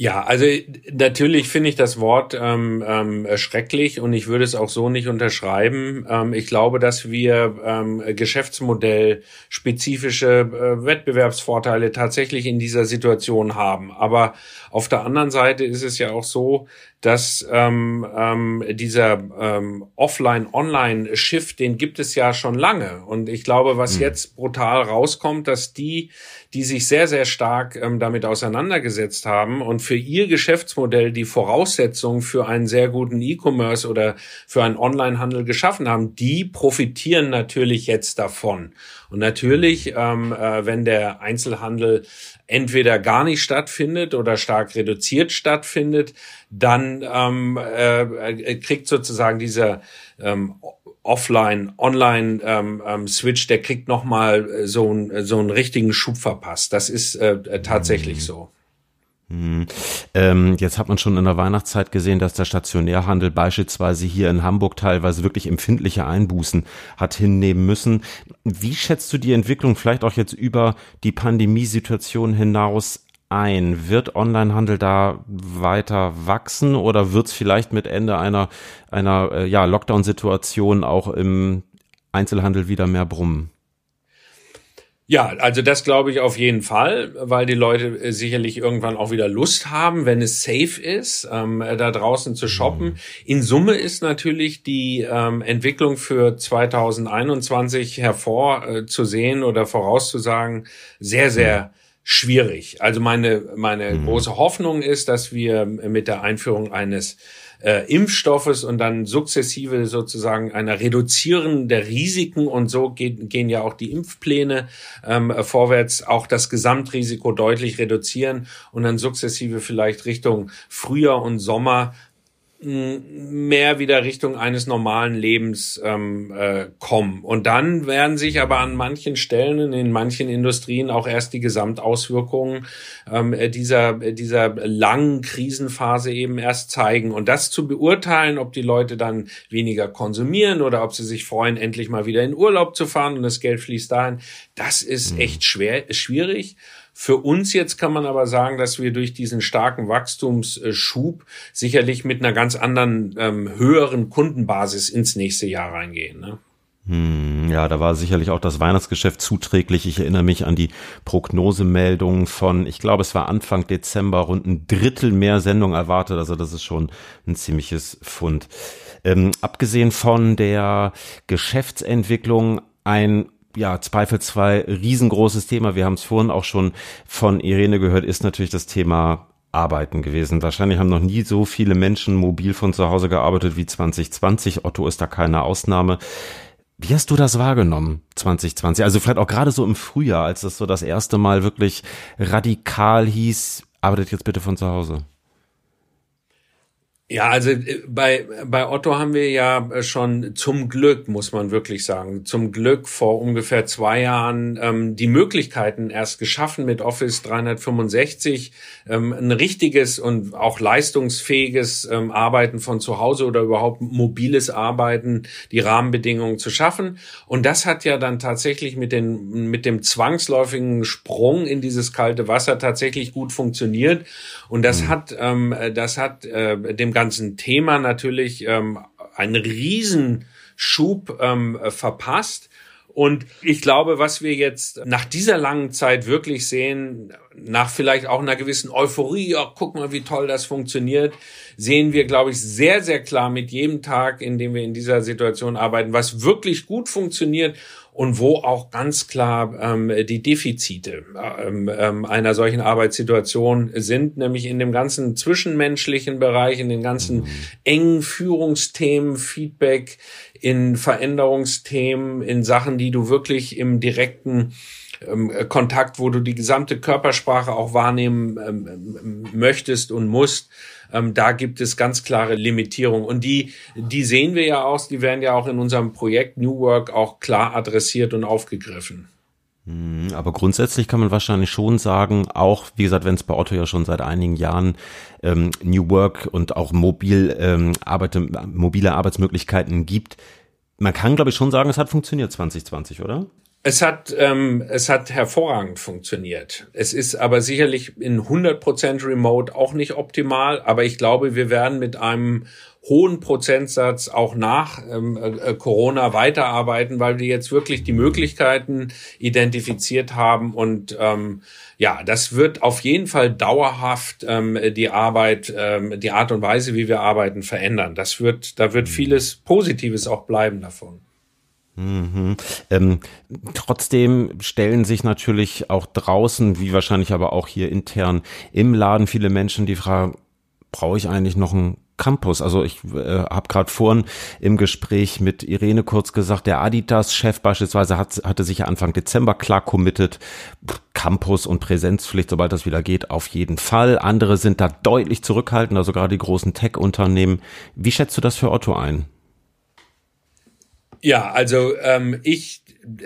Ja, also natürlich finde ich das Wort ähm, ähm, schrecklich und ich würde es auch so nicht unterschreiben. Ähm, ich glaube, dass wir ähm, Geschäftsmodell spezifische äh, Wettbewerbsvorteile tatsächlich in dieser Situation haben. Aber auf der anderen Seite ist es ja auch so, dass ähm, ähm, dieser ähm, Offline-Online-Shift, den gibt es ja schon lange. Und ich glaube, was mhm. jetzt brutal rauskommt, dass die, die sich sehr, sehr stark ähm, damit auseinandergesetzt haben und für ihr Geschäftsmodell die Voraussetzungen für einen sehr guten E-Commerce oder für einen Online-Handel geschaffen haben, die profitieren natürlich jetzt davon. Und natürlich, ähm, äh, wenn der Einzelhandel entweder gar nicht stattfindet oder stark reduziert stattfindet, dann ähm, äh, kriegt sozusagen dieser ähm, Offline, Online ähm, ähm, der kriegt noch mal so, ein, so einen richtigen Schub verpasst. Das ist äh, tatsächlich mhm. so. Hm. Ähm, jetzt hat man schon in der Weihnachtszeit gesehen, dass der Stationärhandel beispielsweise hier in Hamburg teilweise wirklich empfindliche Einbußen hat hinnehmen müssen. Wie schätzt du die Entwicklung vielleicht auch jetzt über die Pandemiesituation hinaus ein? Wird Onlinehandel da weiter wachsen oder wird es vielleicht mit Ende einer, einer äh, ja, Lockdown-Situation auch im Einzelhandel wieder mehr brummen? Ja, also das glaube ich auf jeden Fall, weil die Leute äh, sicherlich irgendwann auch wieder Lust haben, wenn es safe ist, ähm, äh, da draußen zu shoppen. Mhm. In Summe ist natürlich die ähm, Entwicklung für 2021 hervorzusehen oder vorauszusagen sehr, sehr schwierig. Also meine, meine mhm. große Hoffnung ist, dass wir mit der Einführung eines äh, Impfstoffes und dann sukzessive sozusagen einer Reduzierung der Risiken und so geht, gehen ja auch die Impfpläne ähm, vorwärts, auch das Gesamtrisiko deutlich reduzieren und dann sukzessive vielleicht Richtung Frühjahr und Sommer mehr wieder Richtung eines normalen Lebens ähm, äh, kommen. Und dann werden sich aber an manchen Stellen, in manchen Industrien auch erst die Gesamtauswirkungen ähm, dieser, dieser langen Krisenphase eben erst zeigen. Und das zu beurteilen, ob die Leute dann weniger konsumieren oder ob sie sich freuen, endlich mal wieder in Urlaub zu fahren und das Geld fließt dahin, das ist mhm. echt schwer, schwierig. Für uns jetzt kann man aber sagen, dass wir durch diesen starken Wachstumsschub sicherlich mit einer ganz anderen, ähm, höheren Kundenbasis ins nächste Jahr reingehen. Ne? Hm, ja, da war sicherlich auch das Weihnachtsgeschäft zuträglich. Ich erinnere mich an die Prognosemeldungen von, ich glaube, es war Anfang Dezember, rund ein Drittel mehr Sendungen erwartet. Also das ist schon ein ziemliches Fund. Ähm, abgesehen von der Geschäftsentwicklung ein ja, zweifelsfrei riesengroßes Thema. Wir haben es vorhin auch schon von Irene gehört, ist natürlich das Thema Arbeiten gewesen. Wahrscheinlich haben noch nie so viele Menschen mobil von zu Hause gearbeitet wie 2020. Otto ist da keine Ausnahme. Wie hast du das wahrgenommen 2020? Also vielleicht auch gerade so im Frühjahr, als es so das erste Mal wirklich radikal hieß, arbeitet jetzt bitte von zu Hause? Ja, also äh, bei, bei Otto haben wir ja schon zum Glück, muss man wirklich sagen, zum Glück vor ungefähr zwei Jahren ähm, die Möglichkeiten erst geschaffen mit Office 365, ähm, ein richtiges und auch leistungsfähiges ähm, Arbeiten von zu Hause oder überhaupt mobiles Arbeiten, die Rahmenbedingungen zu schaffen. Und das hat ja dann tatsächlich mit, den, mit dem zwangsläufigen Sprung in dieses kalte Wasser tatsächlich gut funktioniert. Und das mhm. hat, ähm, das hat äh, dem ganzen Thema natürlich ähm, einen Riesenschub ähm, verpasst. Und ich glaube, was wir jetzt nach dieser langen Zeit wirklich sehen, nach vielleicht auch einer gewissen Euphorie, oh, guck mal, wie toll das funktioniert, sehen wir, glaube ich, sehr, sehr klar mit jedem Tag, in dem wir in dieser Situation arbeiten, was wirklich gut funktioniert und wo auch ganz klar ähm, die Defizite ähm, ähm, einer solchen Arbeitssituation sind, nämlich in dem ganzen zwischenmenschlichen Bereich, in den ganzen engen Führungsthemen, Feedback, in Veränderungsthemen, in Sachen, die du wirklich im direkten ähm, Kontakt, wo du die gesamte Körpersprache auch wahrnehmen ähm, möchtest und musst. Ähm, da gibt es ganz klare Limitierungen. Und die, die sehen wir ja auch, die werden ja auch in unserem Projekt New Work auch klar adressiert und aufgegriffen. Hm, aber grundsätzlich kann man wahrscheinlich schon sagen, auch wie gesagt, wenn es bei Otto ja schon seit einigen Jahren ähm, New Work und auch mobil, ähm, Arbeit, mobile Arbeitsmöglichkeiten gibt, man kann glaube ich schon sagen, es hat funktioniert 2020, oder? Es hat, ähm, es hat hervorragend funktioniert. Es ist aber sicherlich in 100% Remote auch nicht optimal, aber ich glaube, wir werden mit einem hohen Prozentsatz auch nach ähm, äh, Corona weiterarbeiten, weil wir jetzt wirklich die Möglichkeiten identifiziert haben und ähm, ja, das wird auf jeden Fall dauerhaft ähm, die Arbeit, ähm, die Art und Weise, wie wir arbeiten, verändern. Das wird, da wird vieles Positives auch bleiben davon. Mhm. Ähm, trotzdem stellen sich natürlich auch draußen, wie wahrscheinlich aber auch hier intern im Laden viele Menschen die Frage, brauche ich eigentlich noch einen Campus? Also ich äh, habe gerade vorhin im Gespräch mit Irene kurz gesagt, der Adidas-Chef beispielsweise hat, hatte sich ja Anfang Dezember klar committed, Campus und Präsenzpflicht, sobald das wieder geht, auf jeden Fall. Andere sind da deutlich zurückhaltend, also gerade die großen Tech-Unternehmen. Wie schätzt du das für Otto ein? Ja, also ähm, ich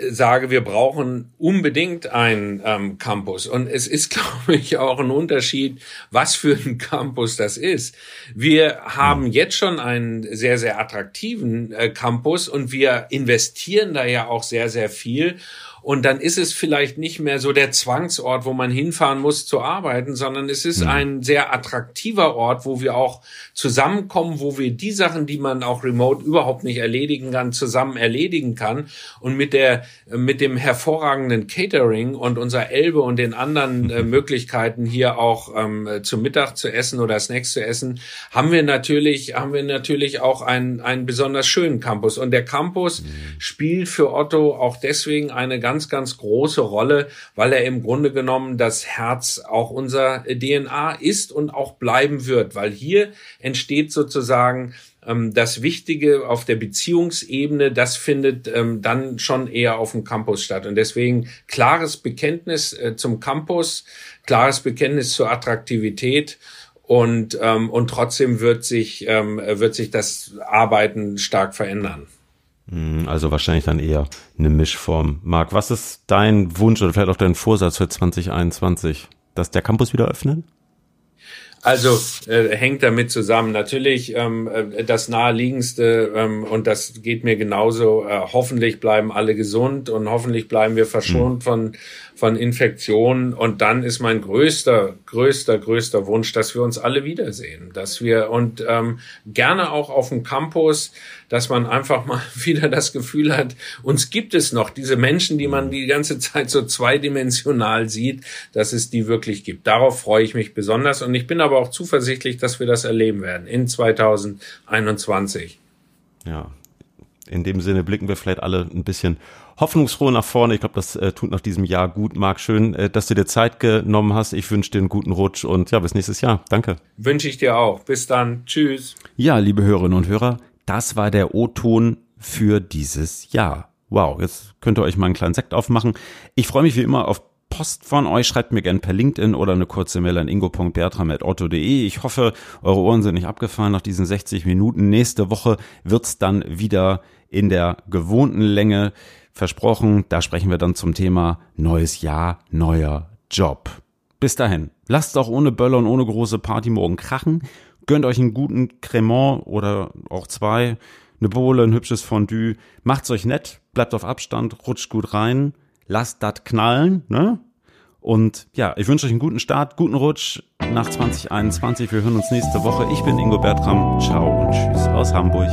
sage, wir brauchen unbedingt einen ähm, Campus. Und es ist, glaube ich, auch ein Unterschied, was für ein Campus das ist. Wir haben jetzt schon einen sehr, sehr attraktiven äh, Campus und wir investieren da ja auch sehr, sehr viel. Und dann ist es vielleicht nicht mehr so der Zwangsort, wo man hinfahren muss zu arbeiten, sondern es ist mhm. ein sehr attraktiver Ort, wo wir auch zusammenkommen, wo wir die Sachen, die man auch remote überhaupt nicht erledigen kann, zusammen erledigen kann. Und mit der, mit dem hervorragenden Catering und unserer Elbe und den anderen äh, Möglichkeiten hier auch ähm, zum Mittag zu essen oder Snacks zu essen, haben wir natürlich, haben wir natürlich auch einen, einen besonders schönen Campus. Und der Campus mhm. spielt für Otto auch deswegen eine ganz ganz, ganz große Rolle, weil er im Grunde genommen das Herz auch unserer DNA ist und auch bleiben wird, weil hier entsteht sozusagen ähm, das Wichtige auf der Beziehungsebene, das findet ähm, dann schon eher auf dem Campus statt. Und deswegen klares Bekenntnis äh, zum Campus, klares Bekenntnis zur Attraktivität und ähm, und trotzdem wird sich ähm, wird sich das Arbeiten stark verändern. Hm, also wahrscheinlich dann eher eine Mischform. Marc, was ist dein Wunsch oder vielleicht auch dein Vorsatz für 2021? Dass der Campus wieder öffnet? Also äh, hängt damit zusammen. Natürlich ähm, äh, das naheliegendste ähm, und das geht mir genauso. Äh, hoffentlich bleiben alle gesund und hoffentlich bleiben wir verschont mhm. von von Infektionen. Und dann ist mein größter, größter, größter Wunsch, dass wir uns alle wiedersehen, dass wir und ähm, gerne auch auf dem Campus, dass man einfach mal wieder das Gefühl hat, uns gibt es noch diese Menschen, die man die ganze Zeit so zweidimensional sieht, dass es die wirklich gibt. Darauf freue ich mich besonders und ich bin aber auch zuversichtlich, dass wir das erleben werden in 2021. Ja, in dem Sinne blicken wir vielleicht alle ein bisschen hoffnungsfroh nach vorne. Ich glaube, das äh, tut nach diesem Jahr gut. Marc, schön, äh, dass du dir Zeit genommen hast. Ich wünsche dir einen guten Rutsch und ja, bis nächstes Jahr. Danke. Wünsche ich dir auch. Bis dann. Tschüss. Ja, liebe Hörerinnen und Hörer, das war der O-Ton für dieses Jahr. Wow, jetzt könnt ihr euch mal einen kleinen Sekt aufmachen. Ich freue mich wie immer auf Post von euch. Schreibt mir gern per LinkedIn oder eine kurze Mail an ingo.bertram.otto.de. Ich hoffe, eure Ohren sind nicht abgefallen nach diesen 60 Minuten. Nächste Woche wird's dann wieder in der gewohnten Länge versprochen. Da sprechen wir dann zum Thema neues Jahr, neuer Job. Bis dahin, lasst auch ohne Böller und ohne große Party morgen krachen. Gönnt euch einen guten Cremant oder auch zwei, eine Bohle, ein hübsches Fondue. Macht's euch nett, bleibt auf Abstand, rutscht gut rein, lasst das knallen, ne? Und ja, ich wünsche euch einen guten Start, guten Rutsch nach 2021. Wir hören uns nächste Woche. Ich bin Ingo Bertram. Ciao und tschüss aus Hamburg.